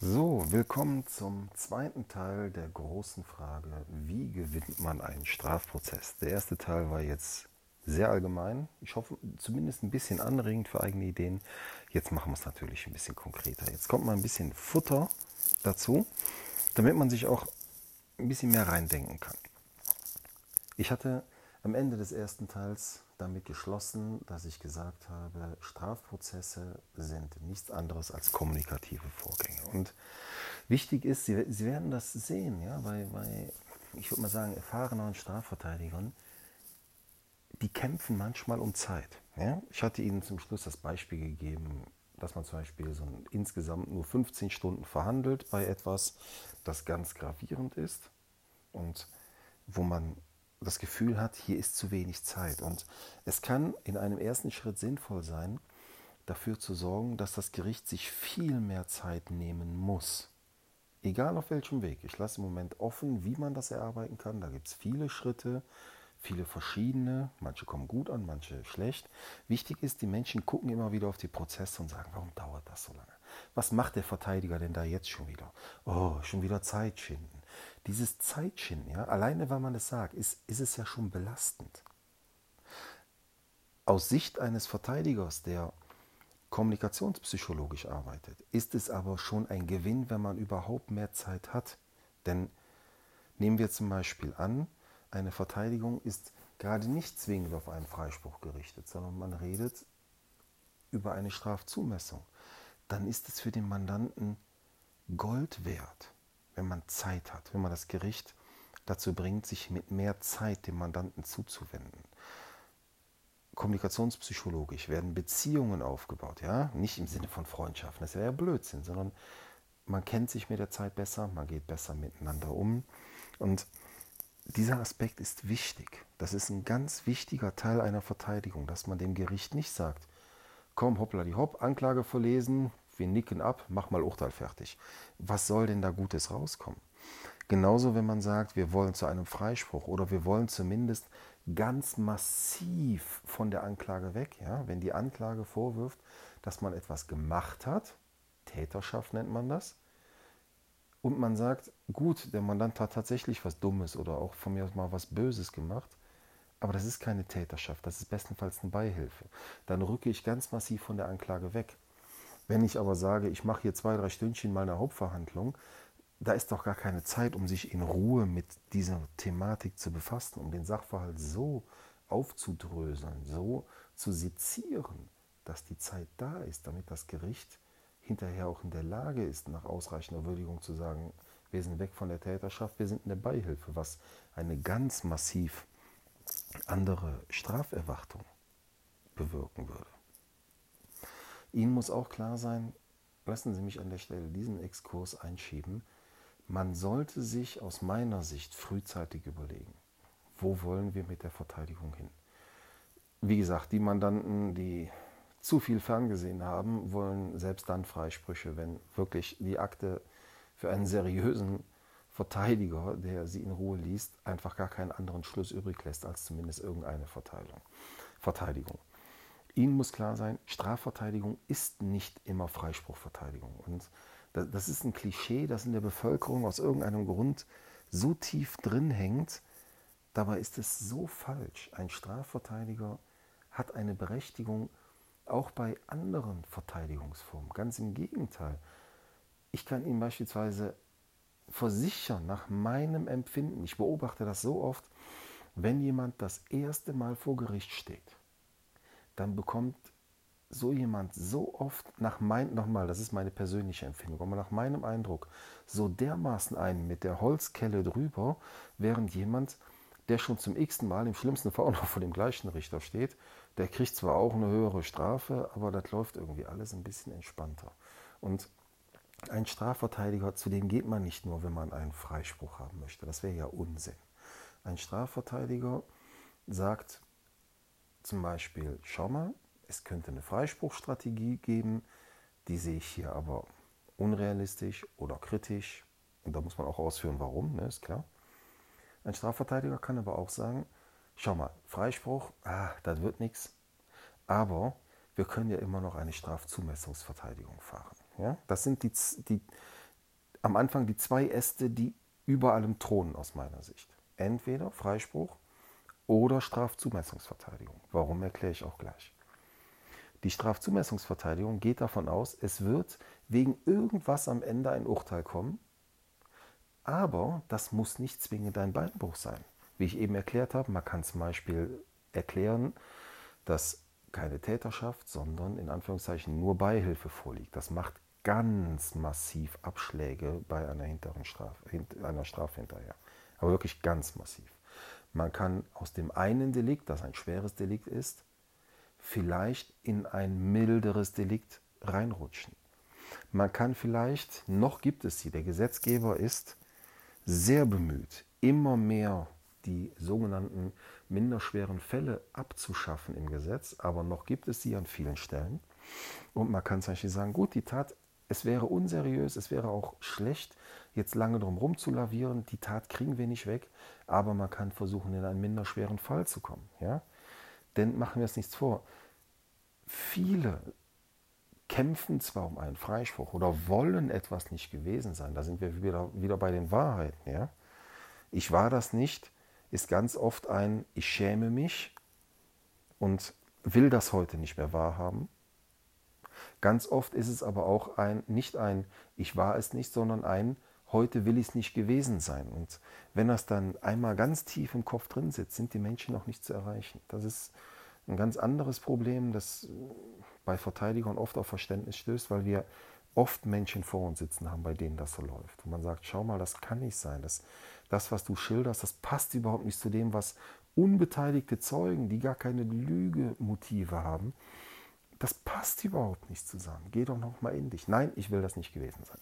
So, willkommen zum zweiten Teil der großen Frage, wie gewinnt man einen Strafprozess? Der erste Teil war jetzt sehr allgemein, ich hoffe zumindest ein bisschen anregend für eigene Ideen. Jetzt machen wir es natürlich ein bisschen konkreter. Jetzt kommt mal ein bisschen Futter dazu, damit man sich auch ein bisschen mehr reindenken kann. Ich hatte am Ende des ersten Teils damit geschlossen, dass ich gesagt habe, Strafprozesse sind nichts anderes als kommunikative Vorgänge. Und wichtig ist, Sie, Sie werden das sehen, ja, bei, bei, ich würde mal sagen, erfahreneren Strafverteidigern, die kämpfen manchmal um Zeit. Ja? Ich hatte Ihnen zum Schluss das Beispiel gegeben, dass man zum Beispiel so insgesamt nur 15 Stunden verhandelt bei etwas, das ganz gravierend ist und wo man das Gefühl hat, hier ist zu wenig Zeit. Und es kann in einem ersten Schritt sinnvoll sein, dafür zu sorgen, dass das Gericht sich viel mehr Zeit nehmen muss. Egal auf welchem Weg. Ich lasse im Moment offen, wie man das erarbeiten kann. Da gibt es viele Schritte, viele verschiedene. Manche kommen gut an, manche schlecht. Wichtig ist, die Menschen gucken immer wieder auf die Prozesse und sagen, warum dauert das so lange? Was macht der Verteidiger denn da jetzt schon wieder? Oh, schon wieder Zeit schinden. Dieses Zeitschinden, ja, alleine weil man es sagt, ist, ist es ja schon belastend. Aus Sicht eines Verteidigers, der kommunikationspsychologisch arbeitet, ist es aber schon ein Gewinn, wenn man überhaupt mehr Zeit hat. Denn nehmen wir zum Beispiel an, eine Verteidigung ist gerade nicht zwingend auf einen Freispruch gerichtet, sondern man redet über eine Strafzumessung. Dann ist es für den Mandanten Gold wert, wenn man Zeit hat, wenn man das Gericht dazu bringt, sich mit mehr Zeit dem Mandanten zuzuwenden. Kommunikationspsychologisch werden Beziehungen aufgebaut, ja, nicht im Sinne von Freundschaften, das wäre ja Blödsinn, sondern man kennt sich mit der Zeit besser, man geht besser miteinander um und dieser Aspekt ist wichtig. Das ist ein ganz wichtiger Teil einer Verteidigung, dass man dem Gericht nicht sagt, komm, hoppla die hopp, Anklage verlesen, wir nicken ab, mach mal Urteil fertig. Was soll denn da Gutes rauskommen? Genauso, wenn man sagt, wir wollen zu einem Freispruch oder wir wollen zumindest ganz massiv von der Anklage weg. Ja? Wenn die Anklage vorwirft, dass man etwas gemacht hat, Täterschaft nennt man das, und man sagt, gut, der Mandant hat tatsächlich was Dummes oder auch von mir aus mal was Böses gemacht, aber das ist keine Täterschaft, das ist bestenfalls eine Beihilfe. Dann rücke ich ganz massiv von der Anklage weg. Wenn ich aber sage, ich mache hier zwei, drei Stündchen mal eine Hauptverhandlung, da ist doch gar keine Zeit, um sich in Ruhe mit dieser Thematik zu befassen, um den Sachverhalt so aufzudröseln, so zu sezieren, dass die Zeit da ist, damit das Gericht hinterher auch in der Lage ist, nach ausreichender Würdigung zu sagen, wir sind weg von der Täterschaft, wir sind in der Beihilfe, was eine ganz massiv andere Straferwartung bewirken würde. Ihnen muss auch klar sein, lassen Sie mich an der Stelle diesen Exkurs einschieben, man sollte sich aus meiner Sicht frühzeitig überlegen, wo wollen wir mit der Verteidigung hin. Wie gesagt, die Mandanten, die zu viel ferngesehen haben, wollen selbst dann Freisprüche, wenn wirklich die Akte für einen seriösen Verteidiger, der sie in Ruhe liest, einfach gar keinen anderen Schluss übrig lässt als zumindest irgendeine Verteilung, Verteidigung. Ihnen muss klar sein, Strafverteidigung ist nicht immer Freispruchverteidigung. Und das ist ein Klischee, das in der Bevölkerung aus irgendeinem Grund so tief drin hängt. Dabei ist es so falsch. Ein Strafverteidiger hat eine Berechtigung auch bei anderen Verteidigungsformen. Ganz im Gegenteil. Ich kann Ihnen beispielsweise versichern, nach meinem Empfinden, ich beobachte das so oft, wenn jemand das erste Mal vor Gericht steht, dann bekommt so jemand so oft nach mein, nochmal, das ist meine persönliche Empfindung, aber nach meinem Eindruck, so dermaßen einen mit der Holzkelle drüber, während jemand, der schon zum x-ten Mal, im schlimmsten Fall auch noch vor dem gleichen Richter steht, der kriegt zwar auch eine höhere Strafe, aber das läuft irgendwie alles ein bisschen entspannter. Und ein Strafverteidiger, zu dem geht man nicht nur, wenn man einen Freispruch haben möchte. Das wäre ja Unsinn. Ein Strafverteidiger sagt zum Beispiel, schau mal, es könnte eine Freispruchstrategie geben, die sehe ich hier aber unrealistisch oder kritisch. Und da muss man auch ausführen, warum, ne, ist klar. Ein Strafverteidiger kann aber auch sagen, schau mal, Freispruch, ah, das wird nichts. Aber wir können ja immer noch eine Strafzumessungsverteidigung fahren. Ja? Das sind die, die, am Anfang die zwei Äste, die über allem thronen aus meiner Sicht. Entweder Freispruch oder Strafzumessungsverteidigung. Warum erkläre ich auch gleich. Die Strafzumessungsverteidigung geht davon aus, es wird wegen irgendwas am Ende ein Urteil kommen, aber das muss nicht zwingend ein Beinbruch sein. Wie ich eben erklärt habe, man kann zum Beispiel erklären, dass keine Täterschaft, sondern in Anführungszeichen nur Beihilfe vorliegt. Das macht ganz massiv Abschläge bei einer, hinteren Strafe, einer Strafe hinterher. Aber wirklich ganz massiv. Man kann aus dem einen Delikt, das ein schweres Delikt ist, vielleicht in ein milderes Delikt reinrutschen. Man kann vielleicht, noch gibt es sie, der Gesetzgeber ist sehr bemüht, immer mehr die sogenannten minderschweren Fälle abzuschaffen im Gesetz, aber noch gibt es sie an vielen Stellen. Und man kann zum Beispiel sagen, gut, die Tat, es wäre unseriös, es wäre auch schlecht, jetzt lange drum herum zu lavieren, die Tat kriegen wir nicht weg, aber man kann versuchen, in einen minderschweren Fall zu kommen. Ja? Denn machen wir es nichts vor, viele kämpfen zwar um einen Freispruch oder wollen etwas nicht gewesen sein, da sind wir wieder, wieder bei den Wahrheiten. Ja? Ich war das nicht, ist ganz oft ein Ich schäme mich und will das heute nicht mehr wahrhaben. Ganz oft ist es aber auch ein, nicht ein Ich war es nicht, sondern ein Heute will ich es nicht gewesen sein. Und wenn das dann einmal ganz tief im Kopf drin sitzt, sind die Menschen noch nicht zu erreichen. Das ist ein ganz anderes Problem, das bei Verteidigern oft auf Verständnis stößt, weil wir oft Menschen vor uns sitzen haben, bei denen das so läuft. Und man sagt, schau mal, das kann nicht sein. Das, das, was du schilderst, das passt überhaupt nicht zu dem, was unbeteiligte Zeugen, die gar keine Lügemotive haben, das passt überhaupt nicht zusammen. Geh doch noch mal in dich. Nein, ich will das nicht gewesen sein.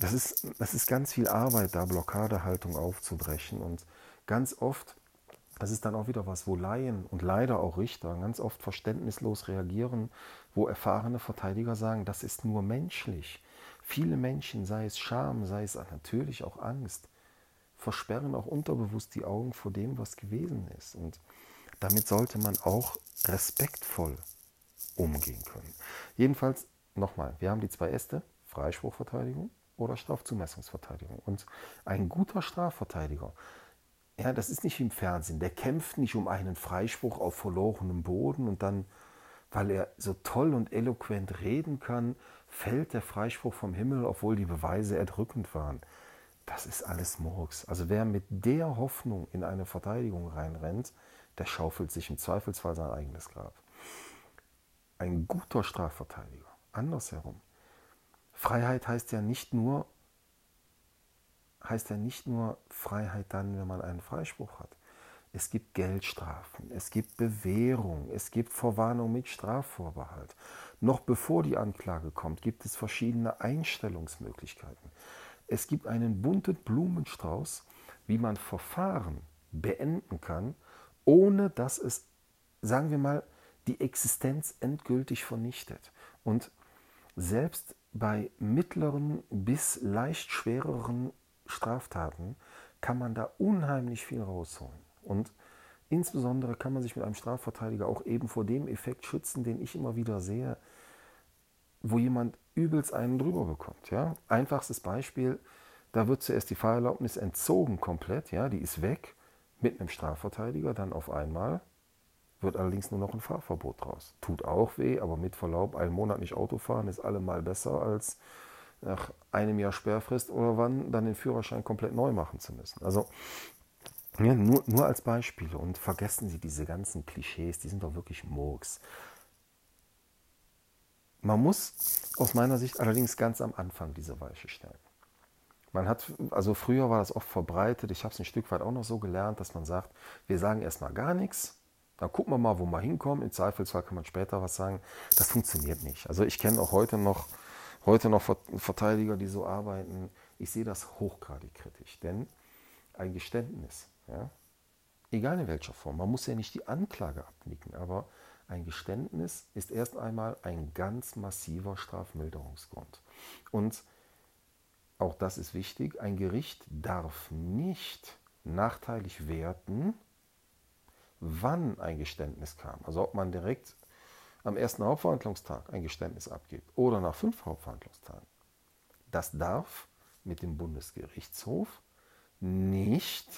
Das ist, das ist ganz viel Arbeit, da Blockadehaltung aufzubrechen. Und ganz oft, das ist dann auch wieder was, wo Laien und leider auch Richter ganz oft verständnislos reagieren, wo erfahrene Verteidiger sagen, das ist nur menschlich. Viele Menschen, sei es Scham, sei es natürlich auch Angst, versperren auch unterbewusst die Augen vor dem, was gewesen ist. Und damit sollte man auch respektvoll umgehen können. Jedenfalls, nochmal, wir haben die zwei Äste, Freispruchverteidigung oder Strafzumessungsverteidigung. Und ein guter Strafverteidiger, ja, das ist nicht wie im Fernsehen, der kämpft nicht um einen Freispruch auf verlorenem Boden und dann, weil er so toll und eloquent reden kann, fällt der Freispruch vom Himmel, obwohl die Beweise erdrückend waren. Das ist alles Murks. Also wer mit der Hoffnung in eine Verteidigung reinrennt, der schaufelt sich im Zweifelsfall sein eigenes Grab. Ein guter Strafverteidiger, andersherum. Freiheit heißt ja nicht nur, heißt ja nicht nur Freiheit dann, wenn man einen Freispruch hat. Es gibt Geldstrafen, es gibt Bewährung, es gibt Vorwarnung mit Strafvorbehalt. Noch bevor die Anklage kommt, gibt es verschiedene Einstellungsmöglichkeiten. Es gibt einen bunten Blumenstrauß, wie man Verfahren beenden kann, ohne dass es, sagen wir mal, die Existenz endgültig vernichtet. Und selbst bei mittleren bis leicht schwereren Straftaten kann man da unheimlich viel rausholen. Und insbesondere kann man sich mit einem Strafverteidiger auch eben vor dem Effekt schützen, den ich immer wieder sehe, wo jemand übelst einen drüber bekommt. Ja? Einfachstes Beispiel, da wird zuerst die Fahrerlaubnis entzogen komplett, ja, die ist weg mit einem Strafverteidiger, dann auf einmal wird allerdings nur noch ein Fahrverbot draus. Tut auch weh, aber mit Verlaub, einen Monat nicht Auto fahren ist allemal besser, als nach einem Jahr Sperrfrist oder wann dann den Führerschein komplett neu machen zu müssen. Also ja, nur, nur als Beispiele und vergessen Sie diese ganzen Klischees, die sind doch wirklich Murks. Man muss aus meiner Sicht allerdings ganz am Anfang diese Weiche stellen. Man hat, also früher war das oft verbreitet, ich habe es ein Stück weit auch noch so gelernt, dass man sagt, wir sagen erstmal gar nichts, dann gucken wir mal, wo wir hinkommen. Im Zweifelsfall kann man später was sagen. Das funktioniert nicht. Also ich kenne auch heute noch, heute noch Verteidiger, die so arbeiten. Ich sehe das hochgradig kritisch, denn ein Geständnis ja? Egal in welcher Form. Man muss ja nicht die Anklage abnicken, aber ein Geständnis ist erst einmal ein ganz massiver Strafmilderungsgrund. Und auch das ist wichtig, ein Gericht darf nicht nachteilig werten, wann ein Geständnis kam. Also ob man direkt am ersten Hauptverhandlungstag ein Geständnis abgibt oder nach fünf Hauptverhandlungstagen. das darf mit dem Bundesgerichtshof nicht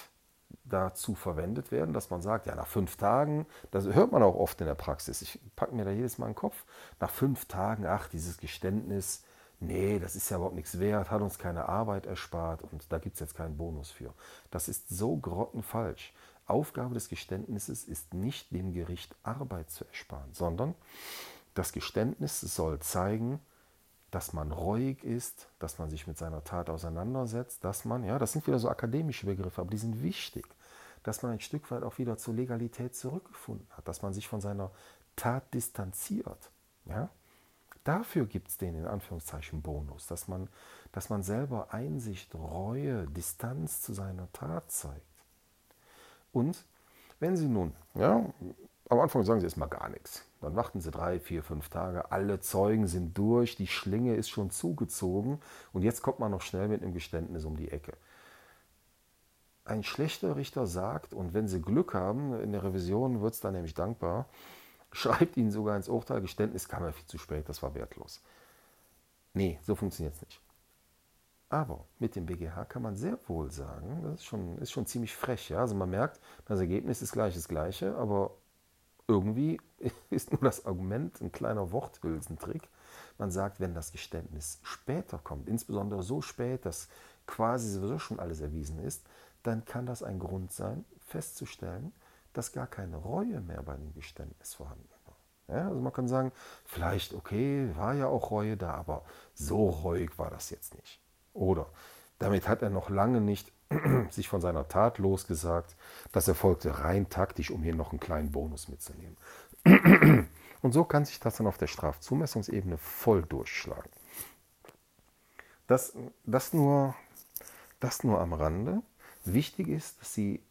dazu verwendet werden, dass man sagt, ja, nach fünf Tagen, das hört man auch oft in der Praxis, ich packe mir da jedes Mal in den Kopf, nach fünf Tagen, ach, dieses Geständnis, nee, das ist ja überhaupt nichts wert, hat uns keine Arbeit erspart und da gibt es jetzt keinen Bonus für. Das ist so grottenfalsch. Aufgabe des Geständnisses ist nicht dem Gericht Arbeit zu ersparen, sondern das Geständnis soll zeigen, dass man reuig ist, dass man sich mit seiner Tat auseinandersetzt, dass man, ja, das sind wieder so akademische Begriffe, aber die sind wichtig, dass man ein Stück weit auch wieder zur Legalität zurückgefunden hat, dass man sich von seiner Tat distanziert. Ja? Dafür gibt es den in Anführungszeichen Bonus, dass man, dass man selber Einsicht, Reue, Distanz zu seiner Tat zeigt. Und wenn Sie nun, ja, am Anfang sagen Sie erstmal gar nichts. Dann warten Sie drei, vier, fünf Tage, alle Zeugen sind durch, die Schlinge ist schon zugezogen und jetzt kommt man noch schnell mit einem Geständnis um die Ecke. Ein schlechter Richter sagt, und wenn Sie Glück haben, in der Revision wird es dann nämlich dankbar, schreibt Ihnen sogar ins Urteil, Geständnis kam ja viel zu spät, das war wertlos. Nee, so funktioniert es nicht. Aber mit dem BGH kann man sehr wohl sagen, das ist schon, ist schon ziemlich frech. Ja? Also man merkt, das Ergebnis ist gleich das gleiche, aber irgendwie ist nur das Argument ein kleiner Worthülsentrick. Man sagt, wenn das Geständnis später kommt, insbesondere so spät, dass quasi sowieso schon alles erwiesen ist, dann kann das ein Grund sein, festzustellen, dass gar keine Reue mehr bei dem Geständnis vorhanden war. Ja, also man kann sagen, vielleicht, okay, war ja auch Reue da, aber so reuig war das jetzt nicht. Oder damit hat er noch lange nicht sich von seiner Tat losgesagt. Das erfolgte rein taktisch, um hier noch einen kleinen Bonus mitzunehmen. Und so kann sich das dann auf der Strafzumessungsebene voll durchschlagen. Das, das, nur, das nur am Rande. Wichtig ist, dass Sie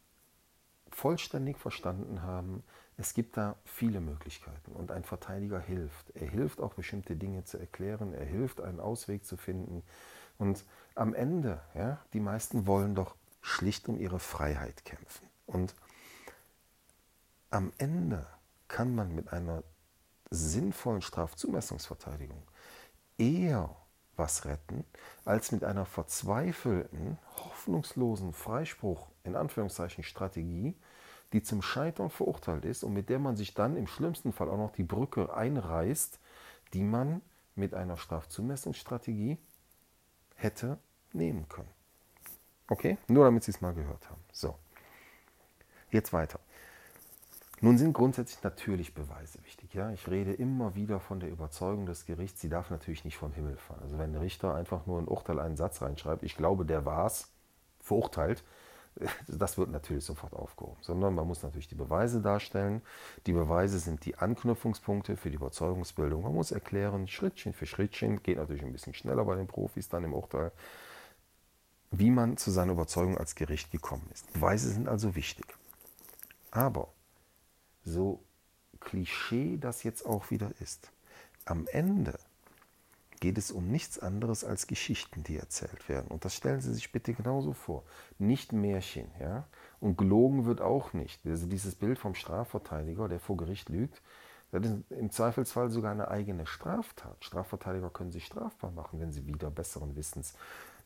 vollständig verstanden haben, es gibt da viele Möglichkeiten und ein Verteidiger hilft. Er hilft auch bestimmte Dinge zu erklären, er hilft einen Ausweg zu finden. Und am Ende, ja, die meisten wollen doch schlicht um ihre Freiheit kämpfen. Und am Ende kann man mit einer sinnvollen Strafzumessungsverteidigung eher was retten, als mit einer verzweifelten, hoffnungslosen Freispruch in Anführungszeichen Strategie, die zum Scheitern verurteilt ist und mit der man sich dann im schlimmsten Fall auch noch die Brücke einreißt, die man mit einer Strafzumessungsstrategie hätte nehmen können. Okay? Nur damit Sie es mal gehört haben. So. Jetzt weiter. Nun sind grundsätzlich natürlich Beweise wichtig. Ja? Ich rede immer wieder von der Überzeugung des Gerichts. Sie darf natürlich nicht vom Himmel fallen. Also wenn der Richter einfach nur ein Urteil einen Satz reinschreibt, ich glaube, der war es, verurteilt, das wird natürlich sofort aufgehoben. Sondern man muss natürlich die Beweise darstellen. Die Beweise sind die Anknüpfungspunkte für die Überzeugungsbildung. Man muss erklären, Schrittchen für Schrittchen, geht natürlich ein bisschen schneller bei den Profis dann im Urteil, wie man zu seiner Überzeugung als Gericht gekommen ist. Beweise sind also wichtig. Aber so Klischee das jetzt auch wieder ist, am Ende geht es um nichts anderes als Geschichten, die erzählt werden. Und das stellen Sie sich bitte genauso vor. Nicht Märchen, ja. Und gelogen wird auch nicht. Also dieses Bild vom Strafverteidiger, der vor Gericht lügt, das ist im Zweifelsfall sogar eine eigene Straftat. Strafverteidiger können sich strafbar machen, wenn sie wieder besseren Wissens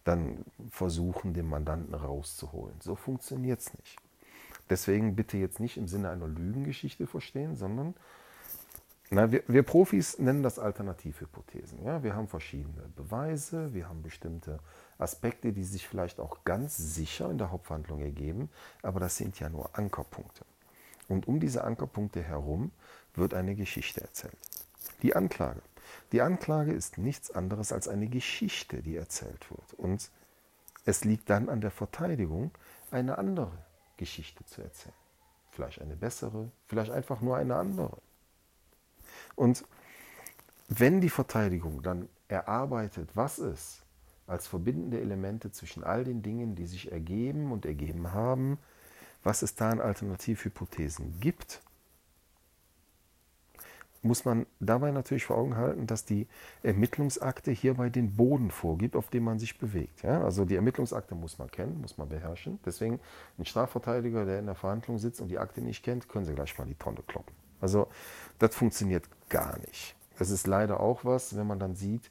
dann versuchen, den Mandanten rauszuholen. So funktioniert es nicht. Deswegen bitte jetzt nicht im Sinne einer Lügengeschichte verstehen, sondern na, wir, wir, Profis nennen das Alternativhypothesen. Ja? Wir haben verschiedene Beweise, wir haben bestimmte Aspekte, die sich vielleicht auch ganz sicher in der Hauptverhandlung ergeben, aber das sind ja nur Ankerpunkte. Und um diese Ankerpunkte herum wird eine Geschichte erzählt. Die Anklage. Die Anklage ist nichts anderes als eine Geschichte, die erzählt wird. Und es liegt dann an der Verteidigung, eine andere Geschichte zu erzählen. Vielleicht eine bessere, vielleicht einfach nur eine andere. Und wenn die Verteidigung dann erarbeitet, was es als verbindende Elemente zwischen all den Dingen, die sich ergeben und ergeben haben, was es da an Alternativhypothesen gibt, muss man dabei natürlich vor Augen halten, dass die Ermittlungsakte hierbei den Boden vorgibt, auf dem man sich bewegt. Ja? Also die Ermittlungsakte muss man kennen, muss man beherrschen. Deswegen ein Strafverteidiger, der in der Verhandlung sitzt und die Akte nicht kennt, können Sie gleich mal die Tonne kloppen. Also das funktioniert gar nicht. Das ist leider auch was, wenn man dann sieht,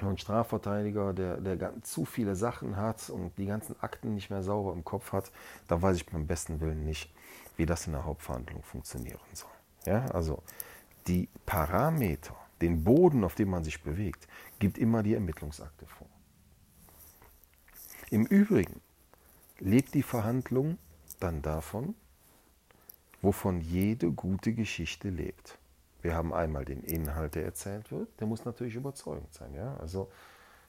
ein Strafverteidiger, der, der zu viele Sachen hat und die ganzen Akten nicht mehr sauber im Kopf hat, da weiß ich beim besten Willen nicht, wie das in der Hauptverhandlung funktionieren soll. Ja, also die Parameter, den Boden, auf dem man sich bewegt, gibt immer die Ermittlungsakte vor. Im Übrigen lebt die Verhandlung dann davon, wovon jede gute Geschichte lebt. Wir haben einmal den Inhalt, der erzählt wird, der muss natürlich überzeugend sein. Ja? Also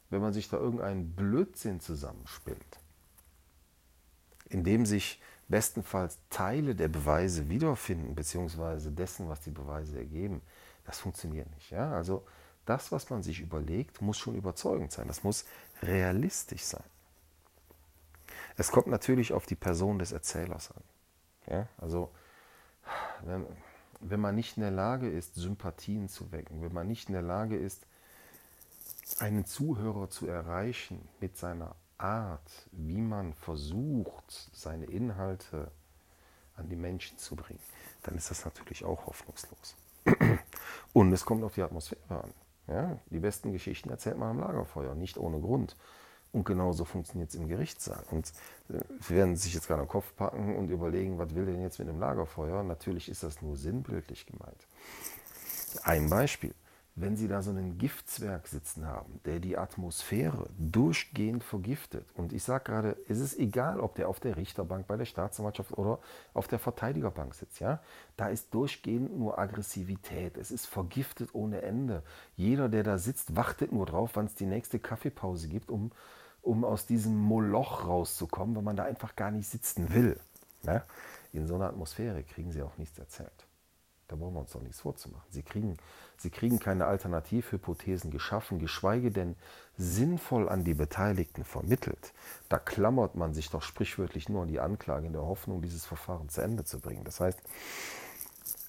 wenn man sich da irgendeinen Blödsinn zusammenspinnt, in dem sich bestenfalls Teile der Beweise wiederfinden, beziehungsweise dessen, was die Beweise ergeben, das funktioniert nicht. Ja? Also das, was man sich überlegt, muss schon überzeugend sein. Das muss realistisch sein. Es kommt natürlich auf die Person des Erzählers an. Ja? Also wenn, wenn man nicht in der Lage ist, Sympathien zu wecken, wenn man nicht in der Lage ist, einen Zuhörer zu erreichen mit seiner Art, wie man versucht, seine Inhalte an die Menschen zu bringen, dann ist das natürlich auch hoffnungslos. Und es kommt auf die Atmosphäre an. Ja? Die besten Geschichten erzählt man am Lagerfeuer, nicht ohne Grund. Und genauso funktioniert es im Gerichtssaal. Und äh, Sie werden sich jetzt gerade den Kopf packen und überlegen, was will denn jetzt mit dem Lagerfeuer? Natürlich ist das nur sinnbildlich gemeint. Ein Beispiel. Wenn Sie da so einen Giftzwerg sitzen haben, der die Atmosphäre durchgehend vergiftet, und ich sage gerade, es ist egal, ob der auf der Richterbank bei der Staatsanwaltschaft oder auf der Verteidigerbank sitzt, ja, da ist durchgehend nur Aggressivität, es ist vergiftet ohne Ende. Jeder, der da sitzt, wartet nur drauf, wann es die nächste Kaffeepause gibt, um um aus diesem Moloch rauszukommen, weil man da einfach gar nicht sitzen will. Ne? In so einer Atmosphäre kriegen sie auch nichts erzählt. Da wollen wir uns doch nichts vorzumachen. Sie kriegen, sie kriegen keine Alternativhypothesen geschaffen, geschweige denn sinnvoll an die Beteiligten vermittelt. Da klammert man sich doch sprichwörtlich nur an die Anklage in der Hoffnung, dieses Verfahren zu Ende zu bringen. Das heißt,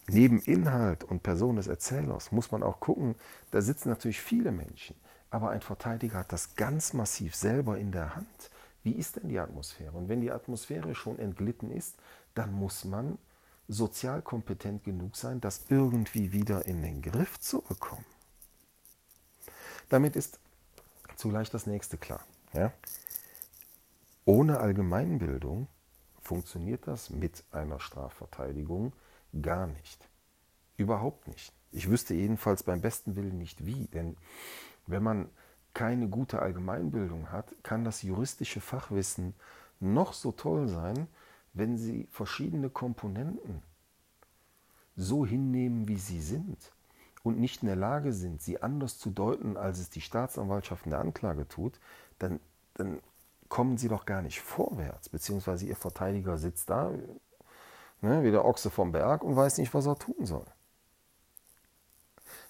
neben Inhalt und Person des Erzählers muss man auch gucken, da sitzen natürlich viele Menschen, aber ein Verteidiger hat das ganz massiv selber in der Hand. Wie ist denn die Atmosphäre? Und wenn die Atmosphäre schon entglitten ist, dann muss man sozial kompetent genug sein, das irgendwie wieder in den Griff zu bekommen. Damit ist zugleich das nächste klar. Ja? Ohne Allgemeinbildung funktioniert das mit einer Strafverteidigung gar nicht. Überhaupt nicht. Ich wüsste jedenfalls beim besten Willen nicht wie, denn wenn man keine gute Allgemeinbildung hat, kann das juristische Fachwissen noch so toll sein, wenn Sie verschiedene Komponenten so hinnehmen, wie sie sind und nicht in der Lage sind, sie anders zu deuten, als es die Staatsanwaltschaft in der Anklage tut, dann, dann kommen Sie doch gar nicht vorwärts, beziehungsweise Ihr Verteidiger sitzt da, ne, wie der Ochse vom Berg und weiß nicht, was er tun soll.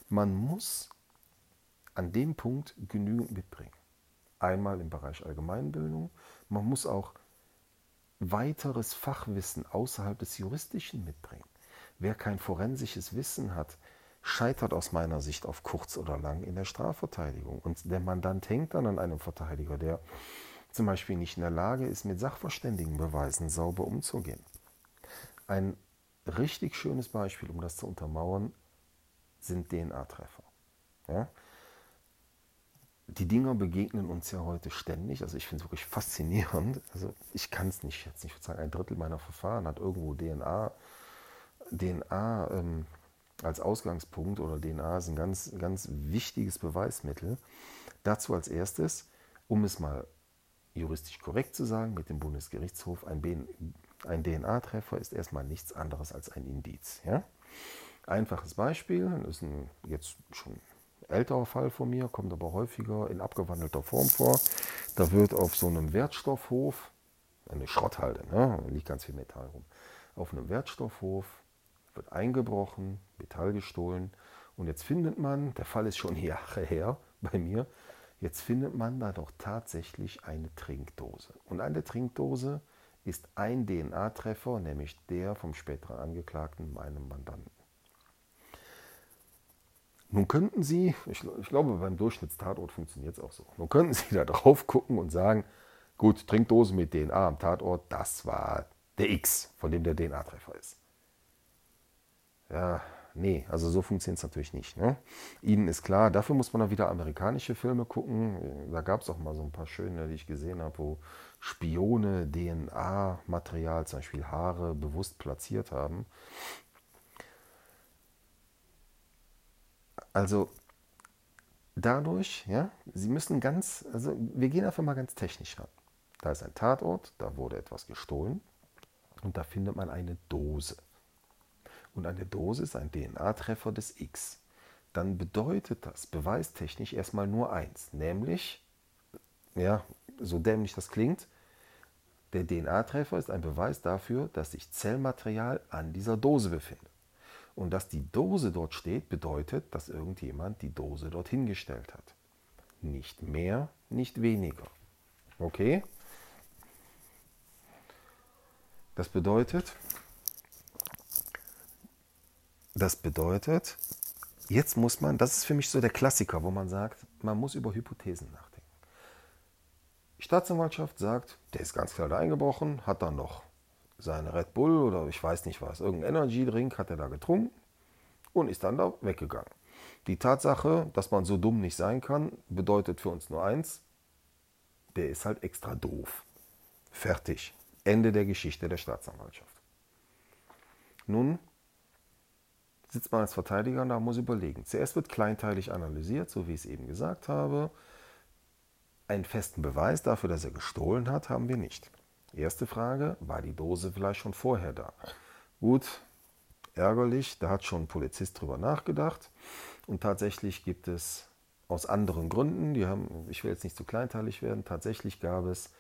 Man muss an dem Punkt genügend mitbringen. Einmal im Bereich Allgemeinbildung. Man muss auch weiteres Fachwissen außerhalb des Juristischen mitbringen. Wer kein forensisches Wissen hat, scheitert aus meiner Sicht auf kurz oder lang in der Strafverteidigung. Und der Mandant hängt dann an einem Verteidiger, der zum Beispiel nicht in der Lage ist, mit Sachverständigenbeweisen sauber umzugehen. Ein richtig schönes Beispiel, um das zu untermauern, sind DNA-Treffer. Ja? Die Dinger begegnen uns ja heute ständig. Also ich finde es wirklich faszinierend. Also ich kann es nicht jetzt nicht sagen, ein Drittel meiner Verfahren hat irgendwo DNA, DNA ähm, als Ausgangspunkt oder DNA ist ein ganz, ganz wichtiges Beweismittel. Dazu als erstes, um es mal juristisch korrekt zu sagen, mit dem Bundesgerichtshof, ein, ein DNA-Treffer ist erstmal nichts anderes als ein Indiz. Ja? Einfaches Beispiel, das ist ein, jetzt schon älterer Fall von mir, kommt aber häufiger in abgewandelter Form vor. Da wird auf so einem Wertstoffhof, eine Schrotthalde, ne, da liegt ganz viel Metall rum, auf einem Wertstoffhof wird eingebrochen, Metall gestohlen und jetzt findet man, der Fall ist schon Jahre her bei mir, jetzt findet man da doch tatsächlich eine Trinkdose. Und an der Trinkdose ist ein DNA-Treffer, nämlich der vom späteren Angeklagten, meinem Mandanten. Nun könnten Sie, ich, ich glaube beim Durchschnittstatort funktioniert es auch so, nun könnten Sie da drauf gucken und sagen, gut, Trinkdose mit DNA am Tatort, das war der X, von dem der DNA-Treffer ist. Ja, Nee, also so funktioniert es natürlich nicht. Ne? Ihnen ist klar, dafür muss man dann wieder amerikanische Filme gucken. Da gab es auch mal so ein paar schöne, die ich gesehen habe, wo Spione DNA-Material, zum Beispiel Haare, bewusst platziert haben. Also dadurch, ja, Sie müssen ganz, also wir gehen einfach mal ganz technisch ran. Da ist ein Tatort, da wurde etwas gestohlen und da findet man eine Dose. Und eine Dose ist ein DNA-Treffer des X. Dann bedeutet das beweistechnisch erstmal nur eins, nämlich, ja, so dämlich das klingt, der DNA-Treffer ist ein Beweis dafür, dass sich Zellmaterial an dieser Dose befindet. Und dass die Dose dort steht, bedeutet, dass irgendjemand die Dose dort hingestellt hat. Nicht mehr, nicht weniger. Okay? Das bedeutet, das bedeutet, jetzt muss man, das ist für mich so der Klassiker, wo man sagt, man muss über Hypothesen nachdenken. Staatsanwaltschaft sagt, der ist ganz klar da eingebrochen, hat dann noch seine Red Bull oder ich weiß nicht was, irgendein Energy Drink hat er da getrunken und ist dann da weggegangen. Die Tatsache, dass man so dumm nicht sein kann, bedeutet für uns nur eins, der ist halt extra doof. Fertig. Ende der Geschichte der Staatsanwaltschaft. Nun sitzt man als Verteidiger und da muss überlegen. Zuerst wird kleinteilig analysiert, so wie ich es eben gesagt habe. Einen festen Beweis dafür, dass er gestohlen hat, haben wir nicht. Erste Frage, war die Dose vielleicht schon vorher da? Gut, ärgerlich, da hat schon ein Polizist drüber nachgedacht. Und tatsächlich gibt es aus anderen Gründen, die haben, ich will jetzt nicht zu kleinteilig werden, tatsächlich gab es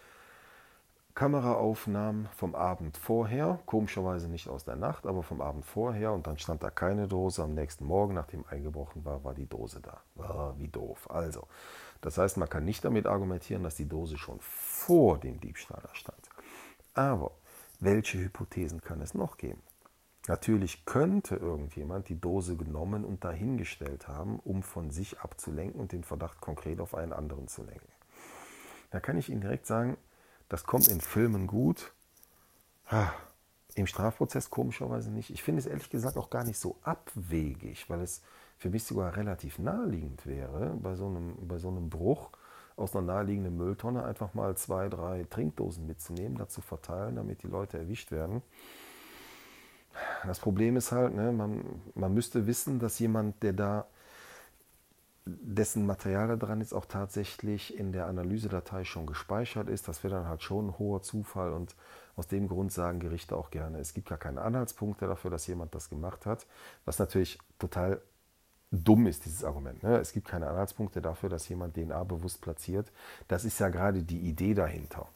Kameraaufnahmen vom Abend vorher, komischerweise nicht aus der Nacht, aber vom Abend vorher und dann stand da keine Dose. Am nächsten Morgen, nachdem eingebrochen war, war die Dose da. Ah, wie doof. Also, das heißt, man kann nicht damit argumentieren, dass die Dose schon vor dem Diebstahl da stand. Aber welche Hypothesen kann es noch geben? Natürlich könnte irgendjemand die Dose genommen und dahingestellt haben, um von sich abzulenken und den Verdacht konkret auf einen anderen zu lenken. Da kann ich Ihnen direkt sagen, das kommt in Filmen gut. Im Strafprozess komischerweise nicht. Ich finde es ehrlich gesagt auch gar nicht so abwegig, weil es für mich sogar relativ naheliegend wäre, bei so einem, bei so einem Bruch aus einer naheliegenden Mülltonne einfach mal zwei, drei Trinkdosen mitzunehmen, dazu verteilen, damit die Leute erwischt werden. Das Problem ist halt, ne, man, man müsste wissen, dass jemand, der da dessen Material da dran ist, auch tatsächlich in der Analysedatei schon gespeichert ist. Das wäre dann halt schon ein hoher Zufall und aus dem Grund sagen Gerichte auch gerne, es gibt gar keine Anhaltspunkte dafür, dass jemand das gemacht hat, was natürlich total dumm ist, dieses Argument. Ne? Es gibt keine Anhaltspunkte dafür, dass jemand DNA bewusst platziert. Das ist ja gerade die Idee dahinter.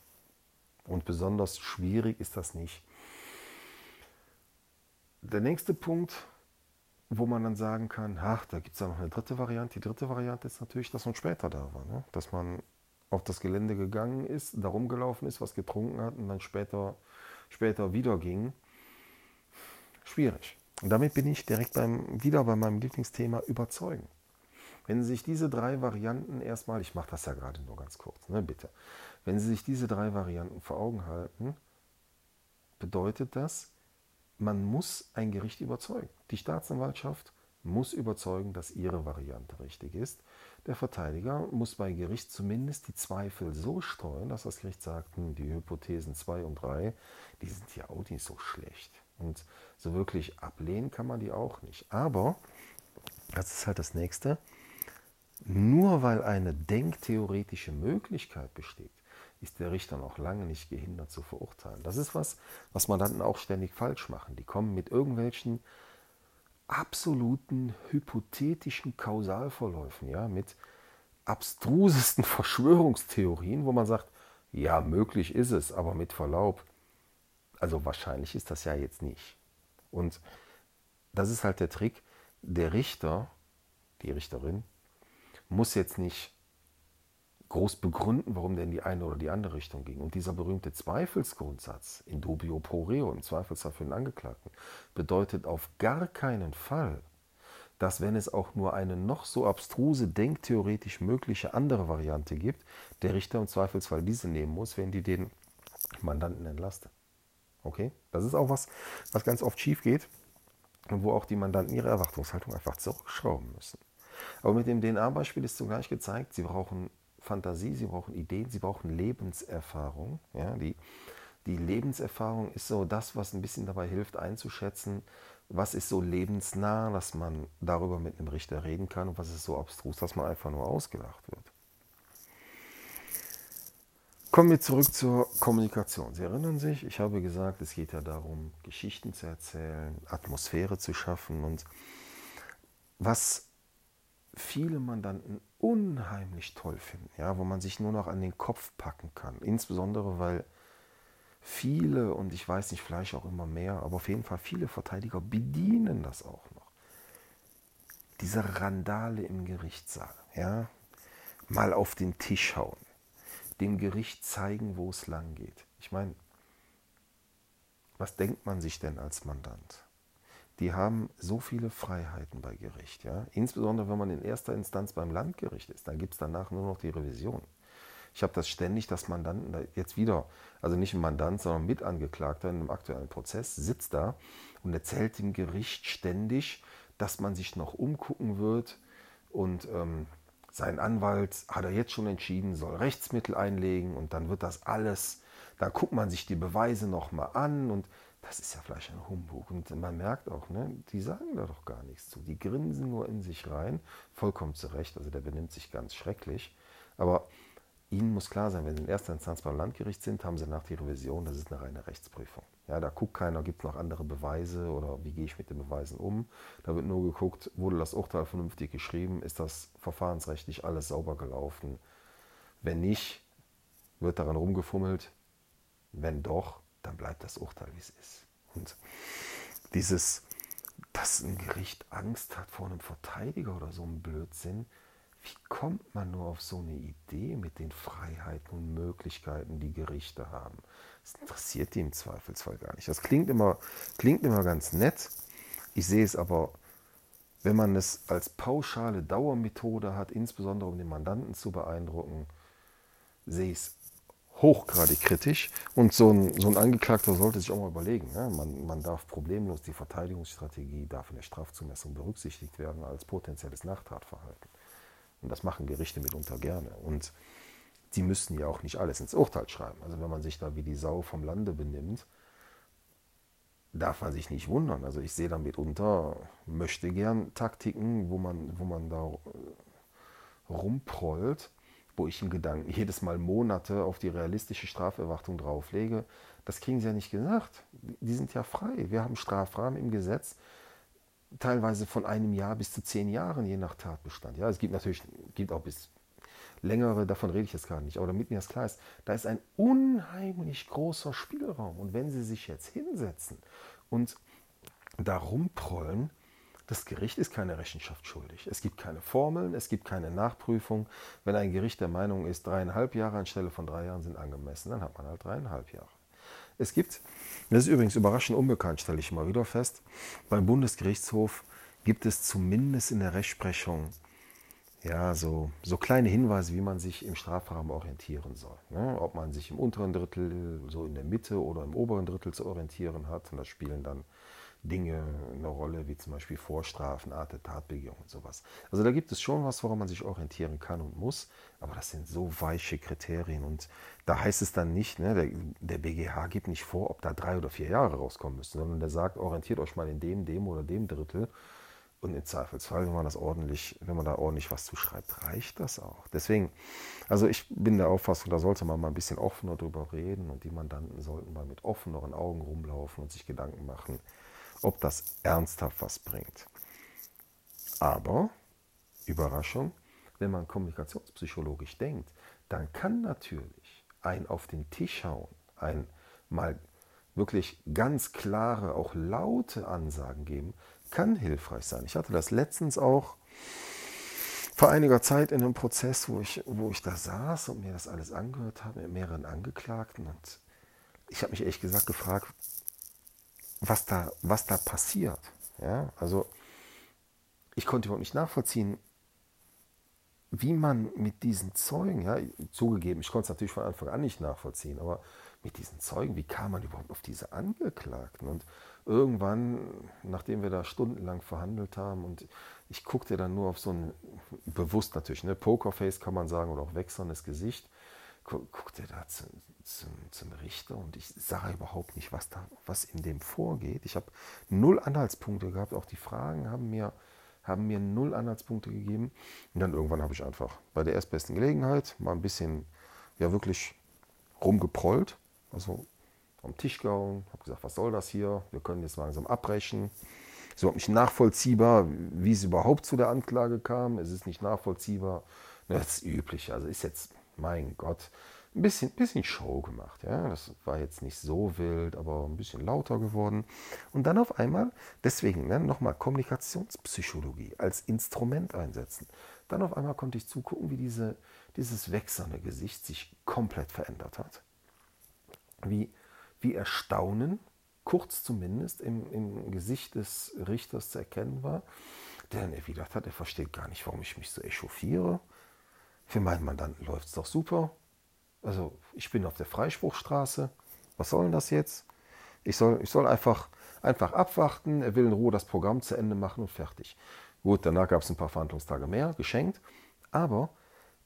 Und besonders schwierig ist das nicht. Der nächste Punkt, wo man dann sagen kann, ach, da gibt es ja noch eine dritte Variante. Die dritte Variante ist natürlich, dass man später da war. Ne? Dass man auf das Gelände gegangen ist, da rumgelaufen ist, was getrunken hat und dann später, später wieder ging. Schwierig. Und damit bin ich direkt beim, wieder bei meinem Lieblingsthema überzeugen. Wenn Sie sich diese drei Varianten erstmal, ich mache das ja gerade nur ganz kurz, ne, bitte. Wenn Sie sich diese drei Varianten vor Augen halten, bedeutet das, man muss ein Gericht überzeugen. Die Staatsanwaltschaft muss überzeugen, dass ihre Variante richtig ist. Der Verteidiger muss bei Gericht zumindest die Zweifel so streuen, dass das Gericht sagt, hm, die Hypothesen 2 und 3, die sind ja auch nicht so schlecht. Und so wirklich ablehnen kann man die auch nicht. Aber, das ist halt das Nächste, nur weil eine denktheoretische Möglichkeit besteht, ist der Richter noch lange nicht gehindert zu verurteilen. Das ist was, was Mandanten auch ständig falsch machen. Die kommen mit irgendwelchen absoluten hypothetischen Kausalverläufen, ja, mit abstrusesten Verschwörungstheorien, wo man sagt, ja, möglich ist es, aber mit Verlaub, also wahrscheinlich ist das ja jetzt nicht. Und das ist halt der Trick, der Richter, die Richterin, muss jetzt nicht groß begründen, warum der in die eine oder die andere Richtung ging. Und dieser berühmte Zweifelsgrundsatz, in dubio pro reo, im Zweifelsfall für den Angeklagten, bedeutet auf gar keinen Fall, dass wenn es auch nur eine noch so abstruse, denktheoretisch mögliche andere Variante gibt, der Richter im Zweifelsfall diese nehmen muss, wenn die den Mandanten entlastet. Okay? Das ist auch was, was ganz oft schief geht. und wo auch die Mandanten ihre Erwartungshaltung einfach zurückschrauben müssen. Aber mit dem DNA-Beispiel ist zugleich gezeigt, sie brauchen Fantasie, sie brauchen Ideen, sie brauchen Lebenserfahrung. Ja, die, die Lebenserfahrung ist so das, was ein bisschen dabei hilft einzuschätzen, was ist so lebensnah, dass man darüber mit einem Richter reden kann und was ist so abstrus, dass man einfach nur ausgelacht wird. Kommen wir zurück zur Kommunikation. Sie erinnern sich, ich habe gesagt, es geht ja darum, Geschichten zu erzählen, Atmosphäre zu schaffen und was viele Mandanten unheimlich toll finden, ja, wo man sich nur noch an den Kopf packen kann. Insbesondere, weil viele, und ich weiß nicht, vielleicht auch immer mehr, aber auf jeden Fall viele Verteidiger bedienen das auch noch. Diese Randale im Gerichtssaal, ja, mal auf den Tisch hauen dem Gericht zeigen, wo es lang geht. Ich meine, was denkt man sich denn als Mandant? Die haben so viele Freiheiten bei Gericht, ja. Insbesondere wenn man in erster Instanz beim Landgericht ist, dann gibt es danach nur noch die Revision. Ich habe das ständig, dass Mandanten jetzt wieder, also nicht ein Mandant, sondern Mitangeklagter in einem aktuellen Prozess, sitzt da und erzählt dem Gericht ständig, dass man sich noch umgucken wird und ähm, sein Anwalt hat er jetzt schon entschieden, soll Rechtsmittel einlegen und dann wird das alles, dann guckt man sich die Beweise nochmal an und das ist ja vielleicht ein Humbug. Und man merkt auch, ne, die sagen da doch gar nichts zu. Die grinsen nur in sich rein, vollkommen zu Recht, also der benimmt sich ganz schrecklich. Aber Ihnen muss klar sein, wenn Sie in erster Instanz beim Landgericht sind, haben Sie nach der Revision, das ist eine reine Rechtsprüfung. Ja, da guckt keiner, gibt es noch andere Beweise oder wie gehe ich mit den Beweisen um. Da wird nur geguckt, wurde das Urteil vernünftig geschrieben, ist das verfahrensrechtlich alles sauber gelaufen. Wenn nicht, wird daran rumgefummelt. Wenn doch, dann bleibt das Urteil, wie es ist. Und dieses, dass ein Gericht Angst hat vor einem Verteidiger oder so ein Blödsinn, wie kommt man nur auf so eine Idee mit den Freiheiten und Möglichkeiten, die Gerichte haben? Das interessiert die im Zweifelsfall gar nicht. Das klingt immer, klingt immer ganz nett. Ich sehe es aber, wenn man es als pauschale Dauermethode hat, insbesondere um den Mandanten zu beeindrucken, sehe ich es hochgradig kritisch. Und so ein, so ein Angeklagter sollte sich auch mal überlegen. Ne? Man, man darf problemlos die Verteidigungsstrategie, darf in der Strafzumessung berücksichtigt werden als potenzielles Nachtatverhalten. Und das machen Gerichte mitunter gerne. Und sie müssen ja auch nicht alles ins Urteil schreiben. Also wenn man sich da wie die Sau vom Lande benimmt, darf man sich nicht wundern. Also ich sehe da mitunter, möchte gern Taktiken, wo man, wo man da äh, rumprollt, wo ich in Gedanken jedes Mal Monate auf die realistische Straferwartung drauflege. Das kriegen sie ja nicht gesagt. Die sind ja frei. Wir haben Strafrahmen im Gesetz teilweise von einem Jahr bis zu zehn Jahren, je nach Tatbestand. Ja, es gibt natürlich, gibt auch bis längere, davon rede ich jetzt gar nicht, aber damit mir das klar ist, da ist ein unheimlich großer Spielraum. Und wenn Sie sich jetzt hinsetzen und da rumprollen, das Gericht ist keine Rechenschaft schuldig. Es gibt keine Formeln, es gibt keine Nachprüfung. Wenn ein Gericht der Meinung ist, dreieinhalb Jahre anstelle von drei Jahren sind angemessen, dann hat man halt dreieinhalb Jahre. Es gibt, das ist übrigens überraschend unbekannt, stelle ich immer wieder fest, beim Bundesgerichtshof gibt es zumindest in der Rechtsprechung ja, so, so kleine Hinweise, wie man sich im Strafrahmen orientieren soll. Ne? Ob man sich im unteren Drittel, so in der Mitte oder im oberen Drittel zu orientieren hat. Und da spielen dann Dinge eine Rolle, wie zum Beispiel Vorstrafen, Art der Tatbegehung und sowas. Also da gibt es schon was, woran man sich orientieren kann und muss, aber das sind so weiche Kriterien und da heißt es dann nicht, ne, der, der BGH gibt nicht vor, ob da drei oder vier Jahre rauskommen müssen, sondern der sagt, orientiert euch mal in dem, dem oder dem Drittel und im Zweifelsfall, wenn man das ordentlich, wenn man da ordentlich was zuschreibt, reicht das auch. Deswegen, also ich bin der Auffassung, da sollte man mal ein bisschen offener drüber reden und die Mandanten sollten mal mit offeneren Augen rumlaufen und sich Gedanken machen, ob das ernsthaft was bringt. Aber, Überraschung, wenn man kommunikationspsychologisch denkt, dann kann natürlich ein auf den Tisch hauen, ein mal wirklich ganz klare, auch laute Ansagen geben, kann hilfreich sein. Ich hatte das letztens auch vor einiger Zeit in einem Prozess, wo ich, wo ich da saß und mir das alles angehört habe mit mehreren Angeklagten. Und ich habe mich ehrlich gesagt gefragt, was da, was da passiert. Ja, also ich konnte überhaupt nicht nachvollziehen, wie man mit diesen Zeugen, ja, zugegeben, ich konnte es natürlich von Anfang an nicht nachvollziehen, aber mit diesen Zeugen, wie kam man überhaupt auf diese Angeklagten? Und irgendwann, nachdem wir da stundenlang verhandelt haben und ich guckte dann nur auf so ein, bewusst natürlich, ne, Pokerface kann man sagen oder auch wechselndes Gesicht, guckte da zum, zum, zum, Richter und ich sah überhaupt nicht, was da, was in dem vorgeht. Ich habe null Anhaltspunkte gehabt, auch die Fragen haben mir, haben mir null Anhaltspunkte gegeben. Und dann irgendwann habe ich einfach bei der erstbesten Gelegenheit mal ein bisschen, ja wirklich rumgeprollt, also am Tisch gehauen, habe gesagt, was soll das hier? Wir können jetzt langsam abbrechen. Es überhaupt nicht nachvollziehbar, wie es überhaupt zu der Anklage kam. Es ist nicht nachvollziehbar. Das ist üblich. Also ist jetzt, mein Gott, ein bisschen, bisschen Show gemacht. Ja? Das war jetzt nicht so wild, aber ein bisschen lauter geworden. Und dann auf einmal, deswegen ne, nochmal Kommunikationspsychologie als Instrument einsetzen. Dann auf einmal konnte ich zugucken, wie diese, dieses wechselnde Gesicht sich komplett verändert hat. Wie, wie Erstaunen, kurz zumindest, im, im Gesicht des Richters zu erkennen war, der dann erwidert hat, er versteht gar nicht, warum ich mich so echauffiere. Für meinen Mandanten läuft es doch super. Also ich bin auf der Freispruchstraße. Was soll denn das jetzt? Ich soll, ich soll einfach, einfach abwarten. Er will in Ruhe das Programm zu Ende machen und fertig. Gut, danach gab es ein paar Verhandlungstage mehr, geschenkt. Aber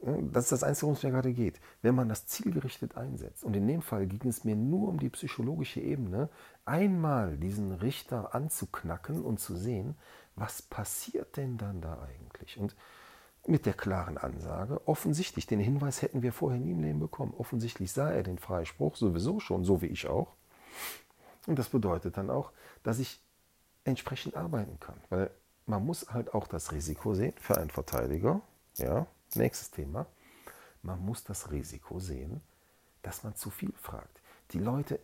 das ist das Einzige, worum es mir gerade geht. Wenn man das zielgerichtet einsetzt, und in dem Fall ging es mir nur um die psychologische Ebene, einmal diesen Richter anzuknacken und zu sehen, was passiert denn dann da eigentlich? Und mit der klaren Ansage, offensichtlich, den Hinweis hätten wir vorher nie im Leben bekommen. Offensichtlich sah er den Freispruch sowieso schon, so wie ich auch. Und das bedeutet dann auch, dass ich entsprechend arbeiten kann. Weil man muss halt auch das Risiko sehen für einen Verteidiger. Ja, nächstes Thema. Man muss das Risiko sehen, dass man zu viel fragt. Die Leute,